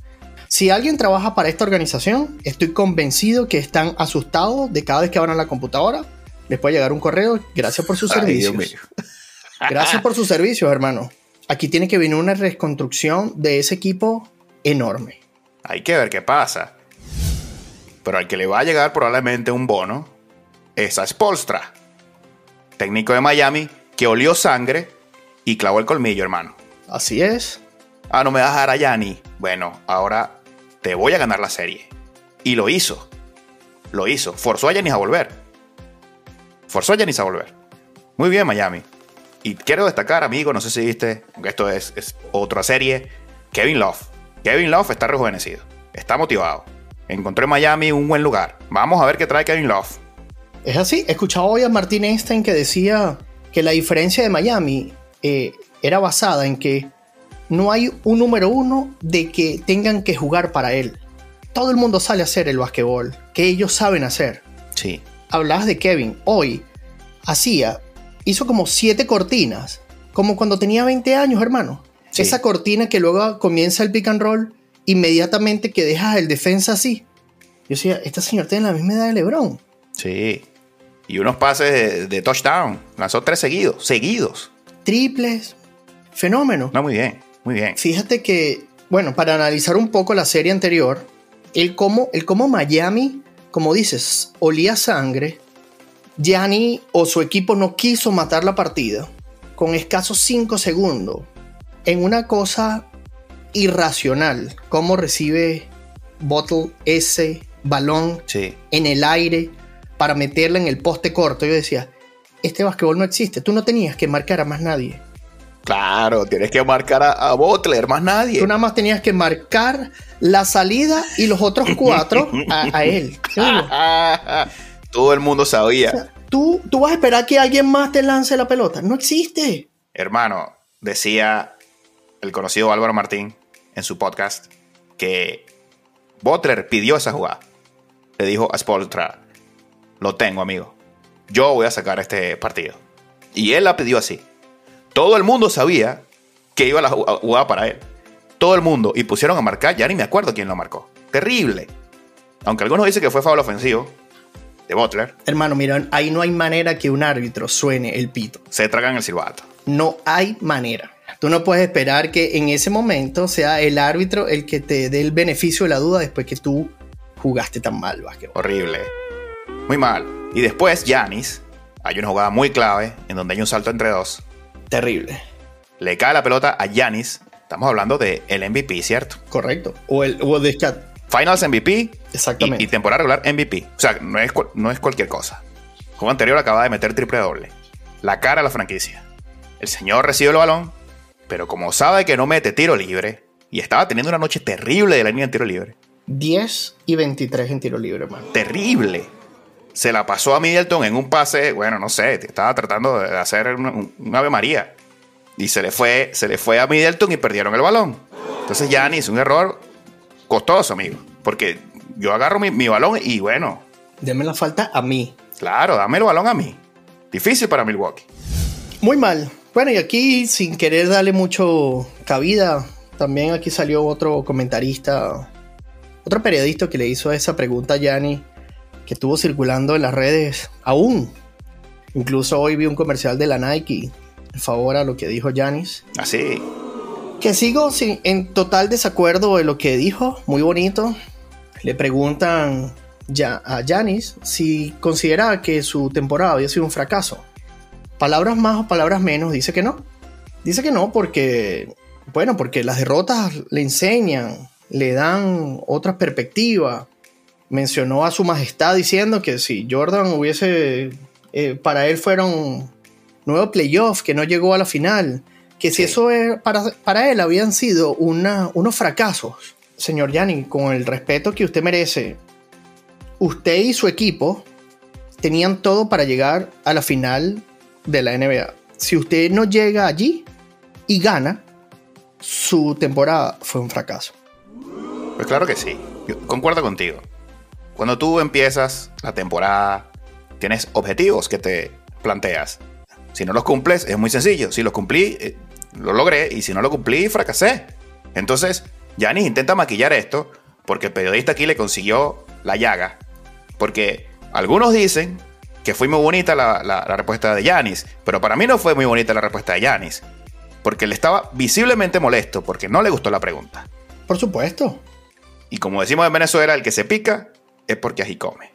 Si alguien trabaja para esta organización, estoy convencido que están asustados de cada vez que abran la computadora. Les puede llegar un correo. Gracias por sus Ay, servicios. Gracias por sus servicios, hermano. Aquí tiene que venir una reconstrucción de ese equipo enorme. Hay que ver qué pasa. Pero al que le va a llegar probablemente un bono es a Spolstra, técnico de Miami, que olió sangre y clavó el colmillo, hermano. Así es. Ah, no me vas a dar a Yanni. Bueno, ahora te voy a ganar la serie. Y lo hizo. Lo hizo. Forzó a Yanis a volver. Forzó a Yanis a volver. Muy bien, Miami. Y quiero destacar, amigo, no sé si viste, aunque esto es, es otra serie, Kevin Love. Kevin Love está rejuvenecido. Está motivado. Encontró en Miami un buen lugar. Vamos a ver qué trae Kevin Love. Es así. Escuchaba hoy a Martín Einstein que decía que la diferencia de Miami eh, era basada en que no hay un número uno de que tengan que jugar para él. Todo el mundo sale a hacer el basquetbol que ellos saben hacer. Sí. Hablabas de Kevin. Hoy hacía, hizo como siete cortinas, como cuando tenía 20 años, hermano. Sí. Esa cortina que luego comienza el pick and roll, inmediatamente que dejas el defensa así. Yo decía, esta señora tiene la misma edad de LeBron. Sí. Y unos pases de, de touchdown. Lanzó tres seguidos. Seguidos. triples, fenómeno. No, muy bien. Muy bien. Fíjate que, bueno, para analizar un poco la serie anterior, el cómo, el cómo Miami, como dices, olía sangre, Gianni o su equipo no quiso matar la partida con escasos 5 segundos en una cosa irracional, cómo recibe Bottle ese balón Sí. en el aire para meterla en el poste corto. Yo decía, este basquetbol no existe, tú no tenías que marcar a más nadie. Claro, tienes que marcar a, a Butler, más nadie. Tú nada más tenías que marcar la salida y los otros cuatro a, a él. Todo el mundo sabía. ¿Tú, tú vas a esperar que alguien más te lance la pelota. No existe. Hermano, decía el conocido Álvaro Martín en su podcast que Butler pidió esa jugada. Le dijo a Spolstra, lo tengo, amigo. Yo voy a sacar este partido. Y él la pidió así. Todo el mundo sabía que iba la jugada para él. Todo el mundo. Y pusieron a marcar, ya ni me acuerdo quién lo marcó. Terrible. Aunque algunos dicen que fue foul ofensivo de Butler, Hermano, mira, ahí no hay manera que un árbitro suene el pito. se tragan el silbato. No hay manera. Tú no puedes esperar que en ese momento sea el árbitro el que te dé el beneficio de la duda después que tú jugaste tan mal basquetbol. Horrible. Muy mal. Y después, Yanis, hay una jugada muy clave en donde hay un salto entre dos. Terrible. Le cae la pelota a Yanis. Estamos hablando del MVP, ¿cierto? Correcto. O el, o el Finals MVP Exactamente. Y, temporada regular MVP. O sea, no es, no es cualquier cosa. El juego anterior acaba de meter triple doble. La cara a la franquicia. El señor recibe el balón, pero como sabe que no mete tiro libre, y estaba teniendo una noche terrible de la línea en tiro libre. 10 y 23 en tiro libre, hermano. Terrible. Se la pasó a Middleton en un pase, bueno, no sé, estaba tratando de hacer un, Ave María. Y se le, fue, se le fue a Middleton y perdieron el balón. Entonces Giannis, un error costoso, amigo. Porque yo agarro mi, balón y bueno. Deme la falta a mí. Claro, dame el balón a mí. Difícil para Milwaukee. Muy mal. Bueno, y aquí, sin querer darle mucho cabida, también aquí salió otro comentarista, otro periodista que le hizo esa pregunta a Yanni, que estuvo circulando en las redes aún. Incluso hoy vi un comercial de la Nike en favor a lo que dijo Yanis. Así. Ah, que sigo en total desacuerdo de lo que dijo, muy bonito. Le preguntan ya a Yanis si considera que su temporada había sido un fracaso. Palabras más o palabras menos, dice que no. Dice que no porque, bueno, porque las derrotas le enseñan, le dan otra perspectiva. Mencionó a su majestad diciendo que si Jordan hubiese, eh, para él fueron nuevo playoff, que no llegó a la final, que si eso para, para él habían sido una, unos fracasos. Señor Yanni, con el respeto que usted merece, usted y su equipo tenían todo para llegar a la final de la NBA. Si usted no llega allí y gana, su temporada fue un fracaso. Pues claro que sí, concuerdo contigo. Cuando tú empiezas la temporada, tienes objetivos que te planteas. Si no los cumples, es muy sencillo. Si los cumplí, eh, lo logré. Y si no lo cumplí, fracasé. Entonces, Yanis intenta maquillar esto porque el periodista aquí le consiguió la llaga. Porque algunos dicen que fue muy bonita la, respuesta de Yanis, pero para mí no fue muy bonita la respuesta de Yanis, porque le estaba visiblemente molesto, porque no le gustó la pregunta. Por supuesto. Y como decimos en Venezuela, el que se pica es porque así come.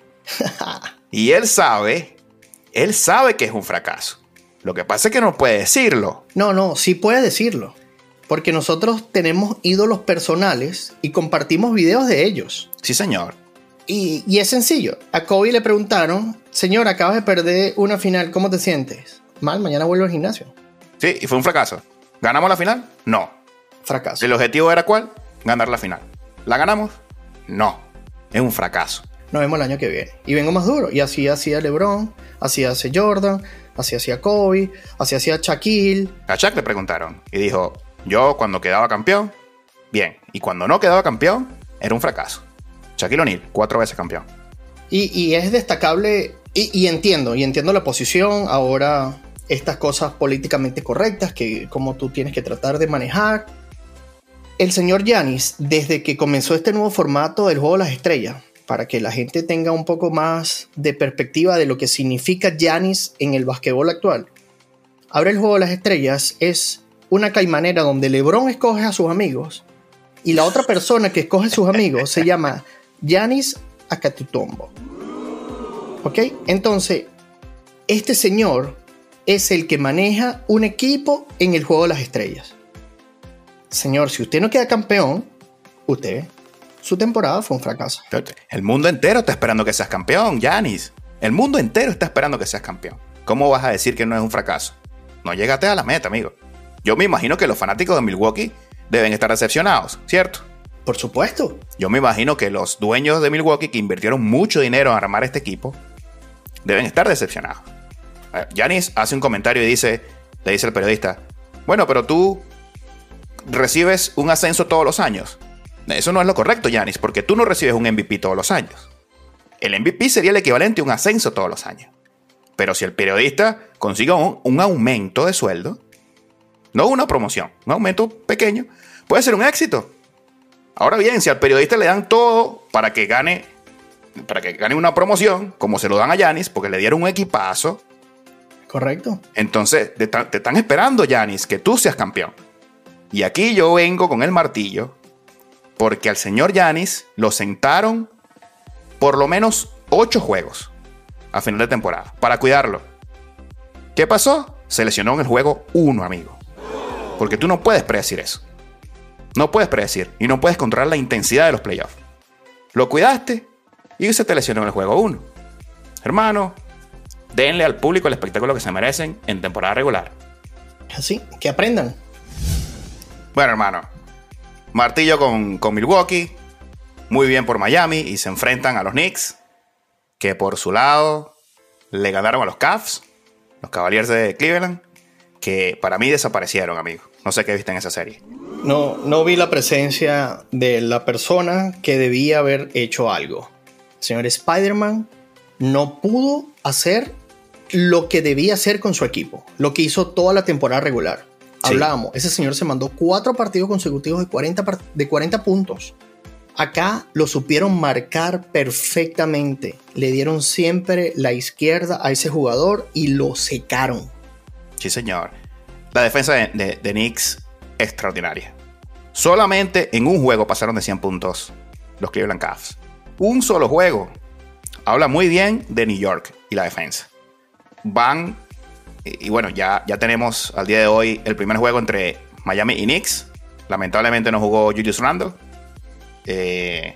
y él sabe, él sabe que es un fracaso. Lo que pasa es que no puede decirlo. No, no, sí puede decirlo. Porque nosotros tenemos ídolos personales y compartimos videos de ellos. Sí, señor. Y, es sencillo. A Kobe le preguntaron, señor, acabas de perder una final, ¿cómo te sientes? Mal, mañana vuelvo al gimnasio. Sí, y fue un fracaso. ¿Ganamos la final? No. Fracaso. ¿El objetivo era cuál? Ganar la final. ¿La ganamos? No. Es un fracaso. Nos vemos el año que viene. Y vengo más duro. Y así hacía LeBron, así hace Jordan, así hacía Kobe, así hacía Shaquille. A Shaq le preguntaron y dijo, yo cuando quedaba campeón, bien. Y cuando no quedaba campeón, era un fracaso. Shaquille O'Neal, cuatro veces campeón. Y, es destacable, y, entiendo, y entiendo la posición, ahora estas cosas políticamente correctas que como tú tienes que tratar de manejar. El señor Yanis, desde que comenzó este nuevo formato del juego de las estrellas, para que la gente tenga un poco más de perspectiva de lo que significa Yanis en el basquetbol actual. Abre el juego de las estrellas es una caimanera donde LeBron escoge a sus amigos y la otra persona que escoge a sus amigos se llama Yanis Akatutombo. ¿Ok? Entonces, este señor es el que maneja un equipo en el juego de las estrellas. Señor, si usted no queda campeón, usted, su temporada fue un fracaso. El mundo entero está esperando que seas campeón, Yanis. El mundo entero está esperando que seas campeón. ¿Cómo vas a decir que no es un fracaso? No llegaste a la meta, amigo. Yo me imagino que los fanáticos de Milwaukee deben estar decepcionados, ¿cierto? Por supuesto. Yo me imagino que los dueños de Milwaukee que invirtieron mucho dinero en armar este equipo deben estar decepcionados. Janis eh, hace un comentario y dice, le dice al periodista, bueno, pero tú recibes un ascenso todos los años. Eso no es lo correcto, Janis, porque tú no recibes un MVP todos los años. El MVP sería el equivalente a un ascenso todos los años. Pero si el periodista consigue un aumento de sueldo, no una promoción, un aumento pequeño, puede ser un éxito. Ahora bien, si al periodista le dan todo para que gane, para que gane una promoción, como se lo dan a Yanis, porque le dieron un equipazo. Correcto. Entonces, te, están esperando, Yanis, que tú seas campeón. Y aquí yo vengo con el martillo, porque al señor Yanis lo sentaron por lo menos ocho juegos a final de temporada para cuidarlo. ¿Qué pasó? Se lesionó en el juego uno, amigo. Porque tú no puedes predecir eso. No puedes predecir y no puedes controlar la intensidad de los playoffs. lo cuidaste y se te lesionó en el juego 1. Hermano, denle al público el espectáculo que se merecen en temporada regular. Así, que aprendan. Bueno, hermano, martillo con, con Milwaukee, muy bien por Miami y se enfrentan a los Knicks, que por su lado le ganaron a los Cavs, los Cavaliers de Cleveland, que para mí desaparecieron, amigo. No sé qué viste en esa serie. No, no vi la presencia de la persona que debía haber hecho algo. El señor Spider-Man no pudo hacer lo que debía hacer con su equipo, lo que hizo toda la temporada regular. Hablábamos, ese señor se mandó cuatro partidos consecutivos de 40, de 40 puntos. Acá lo supieron marcar perfectamente. Le dieron siempre la izquierda a ese jugador y lo secaron. Sí, señor. La defensa de, Knicks, extraordinaria. Solamente en un juego pasaron de 100 puntos los Cleveland Cavs. Un solo juego. Habla muy bien de New York y la defensa. Van, y, bueno, ya, ya tenemos al día de hoy el primer juego entre Miami y Knicks. Lamentablemente no jugó Julius Randle. Eh,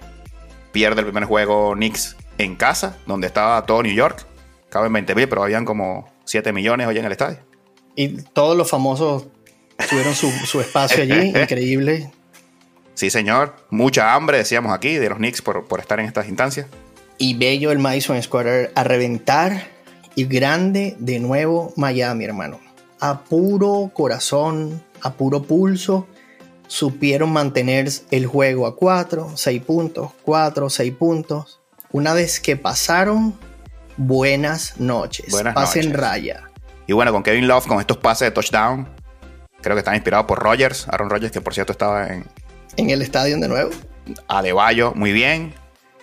pierde el primer juego Knicks en casa, donde estaba todo New York. Caben 20 mil, pero habían como 7 millones hoy en el estadio. Y todos los famosos tuvieron su, espacio allí, increíble. Sí, señor. Mucha hambre, decíamos aquí, de los Knicks por, por estar en estas instancias. Y bello el Madison Square a reventar. Y grande de nuevo Miami, hermano. A puro corazón, a puro pulso, supieron mantener el juego a 4, 6 puntos, 4, 6 puntos. Una vez que pasaron, buenas noches. Buenas Pasen raya. Y bueno, con Kevin Love, con estos pases de touchdown, creo que están inspirados por Rogers, Aaron Rodgers, que por cierto estaba en... En el estadio de nuevo. A Bayo, muy bien.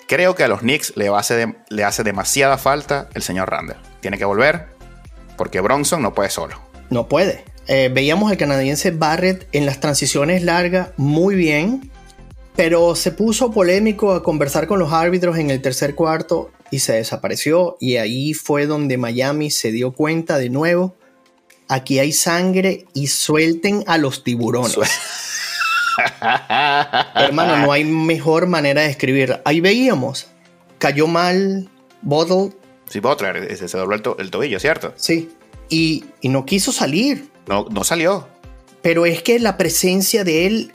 Creo que a los Knicks le hace, le hace demasiada falta el señor Randall. Tiene que volver porque Bronson no puede solo. No puede. Eh, veíamos al canadiense Barrett en las transiciones largas muy bien, pero se puso polémico a conversar con los árbitros en el tercer cuarto y se desapareció y ahí fue donde Miami se dio cuenta de nuevo, aquí hay sangre y suelten a los tiburones. Hermano, no hay mejor manera de escribir. Ahí veíamos, cayó mal Bottle. Sí, Butler, se, dobló el, tobillo, ¿cierto? Sí, y, no quiso salir. No, no salió. Pero es que la presencia de él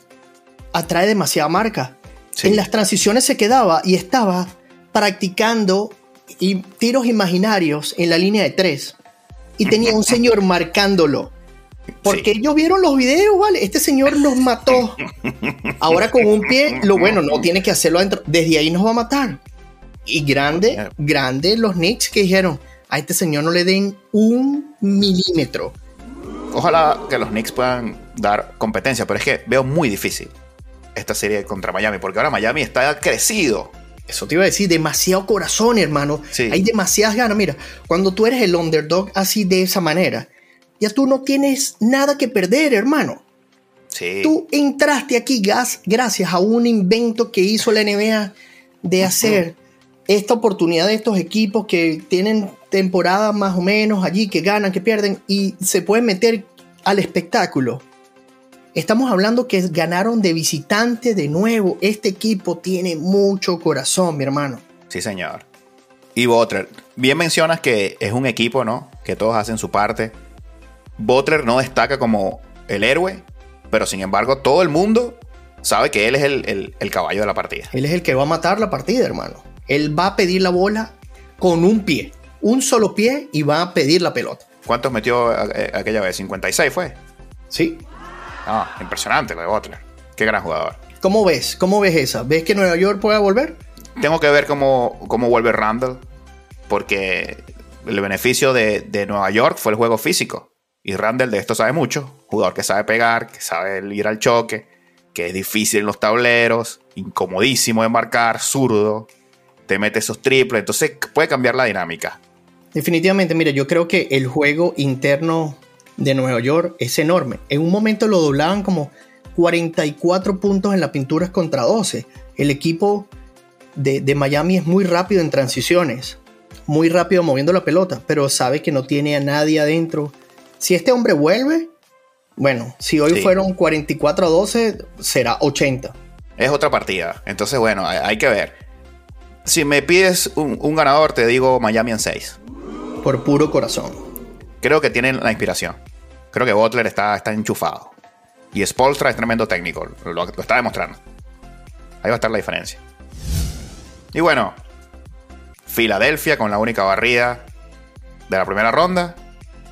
atrae demasiada marca. En las transiciones se quedaba y estaba practicando y tiros imaginarios en la línea de tres. Y tenía un señor marcándolo. Porque ellos vieron los videos, ¿vale? Este señor nos mató. Ahora con un pie, lo bueno, no tiene que hacerlo adentro. Desde ahí nos va a matar. Y grande, grande los Knicks que dijeron, a este señor no le den un milímetro. Ojalá que los Knicks puedan dar competencia, pero es que veo muy difícil esta serie contra Miami, porque ahora Miami está crecido. Eso te iba a decir, demasiado corazón, hermano. Hay demasiadas ganas. Mira, cuando tú eres el underdog así de esa manera, ya tú no tienes nada que perder, hermano. Sí. Tú entraste aquí gracias a un invento que hizo la NBA de hacer esta oportunidad de estos equipos que tienen temporadas más o menos allí, que ganan, que pierden y se pueden meter al espectáculo. Estamos hablando que ganaron de visitante de nuevo. Este equipo tiene mucho corazón, mi hermano. Sí, señor. Y Butler, bien mencionas que es un equipo, ¿no? Que todos hacen su parte. Butler no destaca como el héroe, pero sin embargo todo el mundo sabe que él es el, el, caballo de la partida. Él es el que va a matar la partida, hermano. Él va a pedir la bola con un pie, un solo pie y va a pedir la pelota. ¿Cuántos metió aquella vez? ¿56 fue? Sí, Ah, impresionante lo de Butler. Qué gran jugador. ¿Cómo ves? ¿Cómo ves esa? ¿Ves que Nueva York pueda volver? Tengo que ver cómo, cómo vuelve Randall, porque el beneficio de, Nueva York fue el juego físico. Y Randall de esto sabe mucho. Jugador que sabe pegar, que sabe ir al choque, que es difícil en los tableros, incomodísimo de marcar, zurdo, te mete esos triples, entonces puede cambiar la dinámica. Definitivamente, mira, yo creo que el juego interno de Nueva York es enorme. En un momento lo doblaban como 44 puntos en la pintura contra 12. El equipo de, Miami es muy rápido en transiciones, muy rápido moviendo la pelota, pero sabe que no tiene a nadie adentro. Si este hombre vuelve, bueno, si hoy fueron 44 a 12, será 80. Es otra partida. Entonces, bueno, hay, que ver. Si me pides un, un ganador, te digo Miami en 6. Por puro corazón. Creo que tienen la inspiración. Creo que Butler está, está enchufado. Y Spolstra es tremendo técnico. Lo, lo está demostrando. Ahí va a estar la diferencia. Y bueno, Filadelfia con la única barrida de la primera ronda.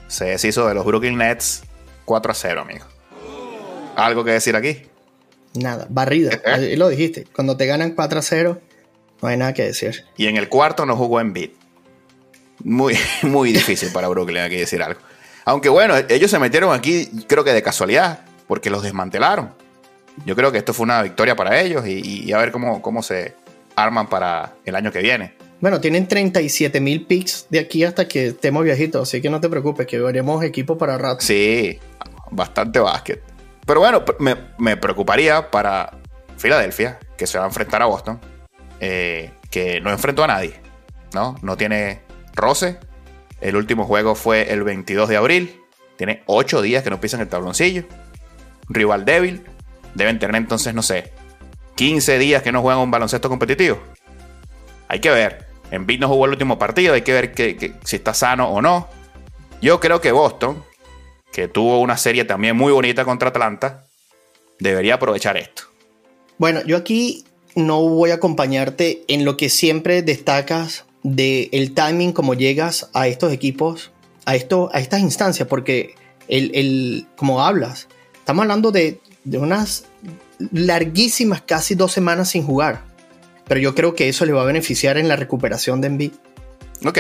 Se deshizo de los Brooklyn Nets 4 a 0, amigo. ¿Algo que decir aquí? Nada, barrida. Ahí lo dijiste. Cuando te ganan 4 a 0, no hay nada que decir. Y en el cuarto no jugó en beat. Muy, muy difícil para Brooklyn, hay que decir algo. Aunque bueno, ellos se metieron aquí, creo que de casualidad, porque los desmantelaron. Yo creo que esto fue una victoria para ellos y, y a ver cómo, cómo se arman para el año que viene. Bueno, tienen 37 mil picks de aquí hasta que estemos viejitos, así que no te preocupes, que veremos equipo para rato. Sí, bastante básquet. Pero bueno, me, me preocuparía para Filadelfia, que se va a enfrentar a Boston, eh, que no enfrentó a nadie, ¿no? No tiene roce. El último juego fue el 22 de abril. Tiene 8 días que no pisan el tabloncillo. Rival débil. Deben tener entonces, no sé, 15 días que no juegan un baloncesto competitivo. Hay que ver. En no jugó el último partido, hay que ver que, si está sano o no. Yo creo que Boston, que tuvo una serie también muy bonita contra Atlanta, debería aprovechar esto. Bueno, yo aquí no voy a acompañarte en lo que siempre destacas del el timing, como llegas a estos equipos, a, esto, a estas instancias, porque el, el, como hablas, estamos hablando de, de unas larguísimas, casi dos semanas sin jugar. Pero yo creo que eso le va a beneficiar en la recuperación de Embiid. Ok.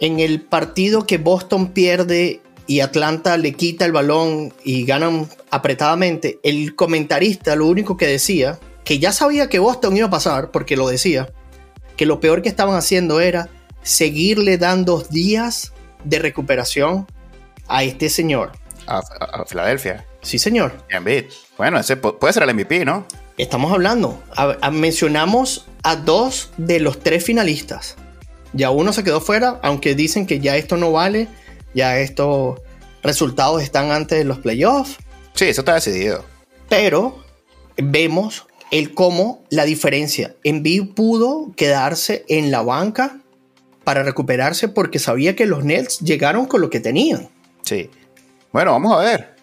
En el partido que Boston pierde y Atlanta le quita el balón y ganan apretadamente, el comentarista lo único que decía, que ya sabía que Boston iba a pasar, porque lo decía, que lo peor que estaban haciendo era seguirle dando días de recuperación a este señor. A, a, a Filadelfia. Sí, señor. Embiid. Bueno, ese puede ser el MVP, ¿no? Estamos hablando. A, mencionamos a dos de los tres finalistas. Ya uno se quedó fuera, aunque dicen que ya esto no vale. Ya estos resultados están antes de los playoffs. Sí, eso está decidido. Pero vemos el cómo la diferencia. Embiid pudo quedarse en la banca para recuperarse porque sabía que los Nets llegaron con lo que tenían. Sí. Bueno, vamos a ver.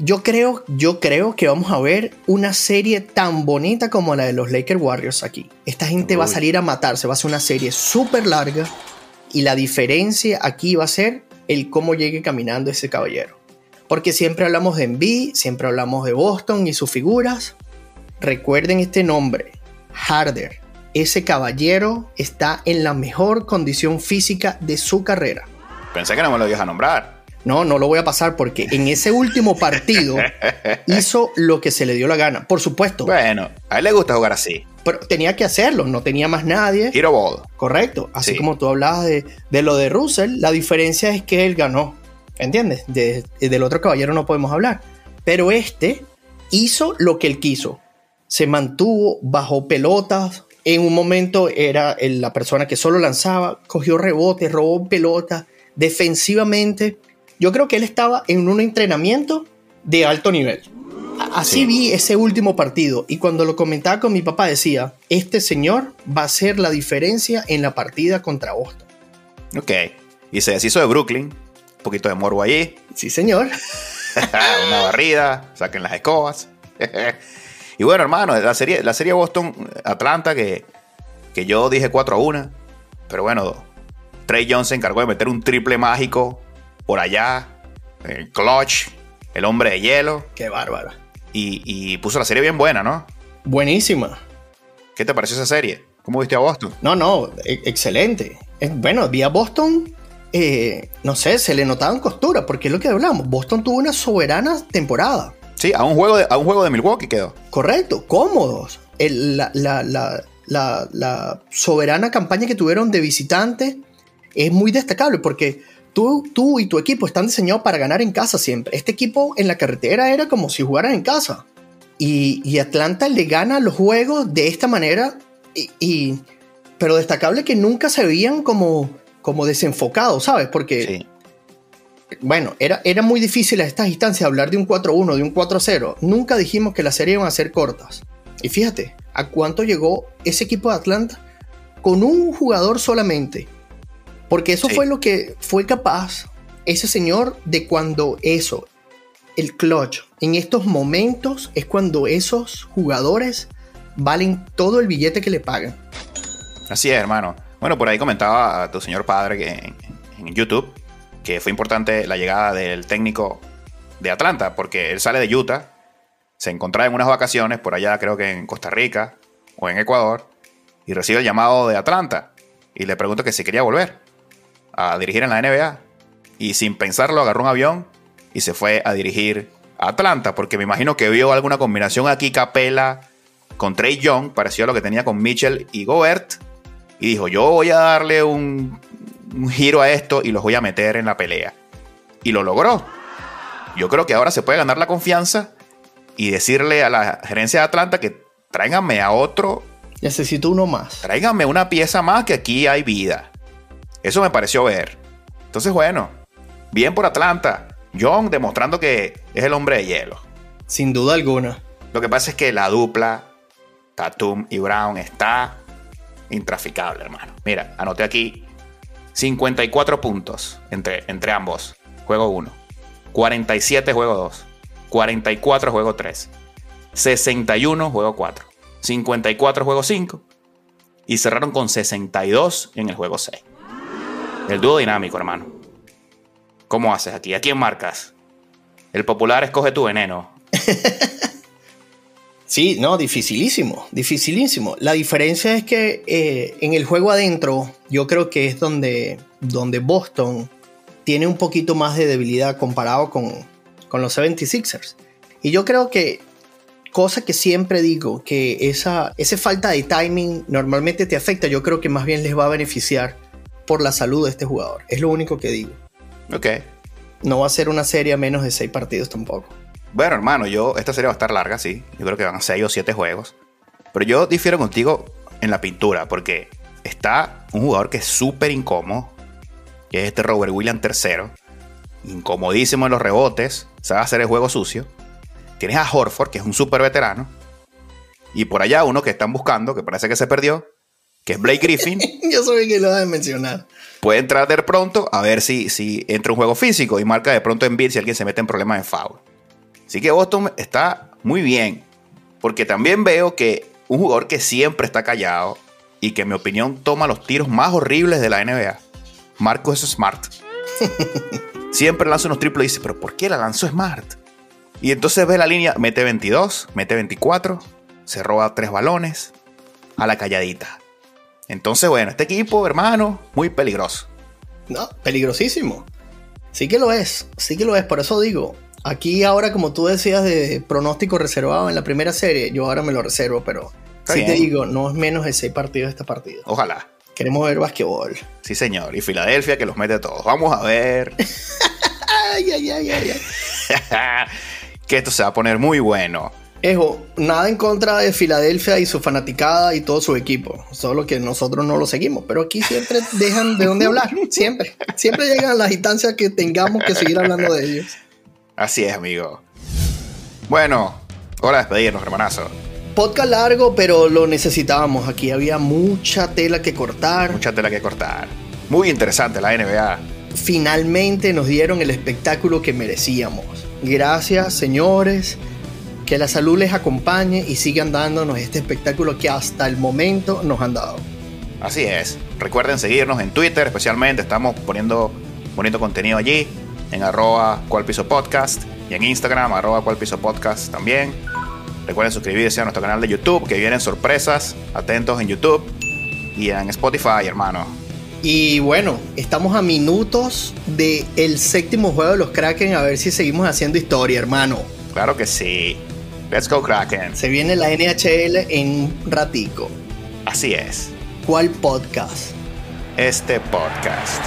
Yo creo, yo creo que vamos a ver una serie tan bonita como la de los Lakers Warriors aquí. Esta gente Uy. va a salir a matarse, va a ser una serie súper larga y la diferencia aquí va a ser el cómo llegue caminando ese caballero. Porque siempre hablamos de Embiid, siempre hablamos de Boston y sus figuras. Recuerden este nombre, Harder. Ese caballero está en la mejor condición física de su carrera. Pensé que no me lo ibas a nombrar. No, no lo voy a pasar porque en ese último partido hizo lo que se le dio la gana. Por supuesto. Bueno, a él le gusta jugar así. Pero tenía que hacerlo, no tenía más nadie. Hero ball. Correcto. Así sí. como tú hablabas de, de, lo de Russell, la diferencia es que él ganó. ¿Entiendes? De, del otro caballero no podemos hablar. Pero este hizo lo que él quiso. Se mantuvo bajo pelotas. En un momento era la persona que solo lanzaba, cogió rebotes, robó pelotas. Defensivamente, yo creo que él estaba en un entrenamiento de alto nivel. Así sí. vi ese último partido y cuando lo comentaba con mi papá decía, este señor va a ser la diferencia en la partida contra Boston. Ok, y se deshizo de Brooklyn, un poquito de morbo allí. Sí, señor. Una barrida, saquen las escobas. y bueno, hermano, la serie, la serie Boston-Atlanta que, que yo dije 4 a 1, pero bueno, Trey Jones se encargó de meter un triple mágico por allá, el clutch, el hombre de hielo. Qué bárbaro. Y, y, puso la serie bien buena, ¿no? Buenísima. ¿Qué te pareció esa serie? ¿Cómo viste a Boston? No, no, e excelente. Bueno, vi a Boston, eh, no sé, se le notaban costuras, porque es lo que hablamos. Boston tuvo una soberana temporada. Sí, a un juego de, a un juego de Milwaukee quedó. Correcto, cómodos. El, la, la, la, la, soberana campaña que tuvieron de visitante es muy destacable porque Tú, tú, y tu equipo están diseñados para ganar en casa siempre. Este equipo en la carretera era como si jugaran en casa. Y, y Atlanta le gana los juegos de esta manera. Y, y, pero destacable que nunca se veían como, como desenfocados, ¿sabes? Porque, sí. Bueno, era, era muy difícil a estas instancias hablar de un 4-1, de un 4-0. Nunca dijimos que las series iban a ser cortas. Y fíjate, ¿a cuánto llegó ese equipo de Atlanta? con un jugador solamente. Porque eso fue lo que fue capaz ese señor de cuando eso, el clutch, en estos momentos es cuando esos jugadores valen todo el billete que le pagan. Así es, hermano. Bueno, por ahí comentaba a tu señor padre que en, en YouTube que fue importante la llegada del técnico de Atlanta, porque él sale de Utah, se encontraba en unas vacaciones por allá, creo que en Costa Rica o en Ecuador, y recibe el llamado de Atlanta y le pregunta que si quería volver a dirigir en la NBA. Y sin pensarlo, agarró un avión y se fue a dirigir a Atlanta, porque me imagino que vio alguna combinación aquí, Capela con Trey Young, parecido a lo que tenía con Mitchell y Gobert, y dijo: Yo voy a darle un, un giro a esto y los voy a meter en la pelea. Y lo logró. Yo creo que ahora se puede ganar la confianza y decirle a la gerencia de Atlanta que tráiganme a otro. Necesito uno más. Tráiganme una pieza más que aquí hay vida. Eso me pareció ver. Entonces, bueno, bien por Atlanta. John demostrando que es el hombre de hielo. Sin duda alguna. Lo que pasa es que la dupla Tatum y Brown está intraficable, hermano. Mira, anoté aquí 54 puntos entre, entre ambos. Juego 1. 47 juego 2. 44 juego 3. 61 juego 4. 54 juego 5. Y cerraron con 62 en el juego 6. El dúo dinámico, hermano. ¿Cómo haces aquí? ¿A quién marcas? El popular escoge tu veneno. sí, no, dificilísimo, dificilísimo. La diferencia es que eh, en el juego adentro, yo creo que es donde, donde Boston tiene un poquito más de debilidad comparado con, con los 76ers. Y yo creo que, cosa que siempre digo, que esa, esa falta de timing normalmente te afecta, yo creo que más bien les va a beneficiar por la salud de este jugador. Es lo único que digo. Ok. No va a ser una serie a menos de seis partidos tampoco. Bueno, hermano, yo esta serie va a estar larga, sí. Yo creo que van a seis o siete juegos. Pero yo difiero contigo en la pintura, porque está un jugador que es súper incómodo, que es este Robert Williams tercero. Incomodísimo en los rebotes, sabe hacer el juego sucio. Tienes a Horford, que es un súper veterano. Y por allá uno que están buscando, que parece que se perdió, que es Blake Griffin. Yo sabía que lo vas a mencionar. Puede entrar de pronto a ver si, si entra un juego físico y marca de pronto en beat si alguien se mete en problemas de foul. Así que Boston está muy bien. Porque también veo que un jugador que siempre está callado y que en mi opinión toma los tiros más horribles de la NBA, Marcos Smart. siempre lanza unos triples y dice, pero ¿por qué la lanzó Smart? Y entonces ve la línea, mete 22, mete 24, se roba tres balones a la calladita. Entonces, bueno, este equipo, hermano, muy peligroso. No, peligrosísimo. Sí que lo es, sí que lo es, por eso digo, aquí ahora como tú decías de pronóstico reservado en la primera serie, yo ahora me lo reservo, pero sí te digo, no es menos de seis partidos esta partida. Ojalá. Queremos ver basquetbol. Sí, señor. Y Filadelfia que los mete todos. Vamos a ver. ay, ay, ay, ay. que esto se va a poner muy bueno. Ejo, nada en contra de Filadelfia y su fanaticada y todo su equipo. Solo que nosotros no lo seguimos. Pero aquí siempre dejan de dónde hablar. Siempre. Siempre llegan las instancias que tengamos que seguir hablando de ellos. Así es, amigo. Bueno, hora de despedirnos, hermanazo. Podcast largo, pero lo necesitábamos. Aquí había mucha tela que cortar. Mucha tela que cortar. Muy interesante la NBA. Finalmente nos dieron el espectáculo que merecíamos. Gracias, señores. Que la salud les acompañe y sigan dándonos este espectáculo que hasta el momento nos han dado. Así es. Recuerden seguirnos en Twitter, especialmente. Estamos poniendo, poniendo contenido allí. En arroba cualpiso podcast. Y en Instagram, arroba cualpiso podcast también. Recuerden suscribirse a nuestro canal de YouTube, que vienen sorpresas. Atentos en YouTube y en Spotify, hermano. Y bueno, estamos a minutos del el séptimo juego de los Kraken. A ver si seguimos haciendo historia, hermano. Claro que sí. Let's go Kraken. Se viene la NHL en un ratico. Así es. ¿Cuál podcast? Este podcast.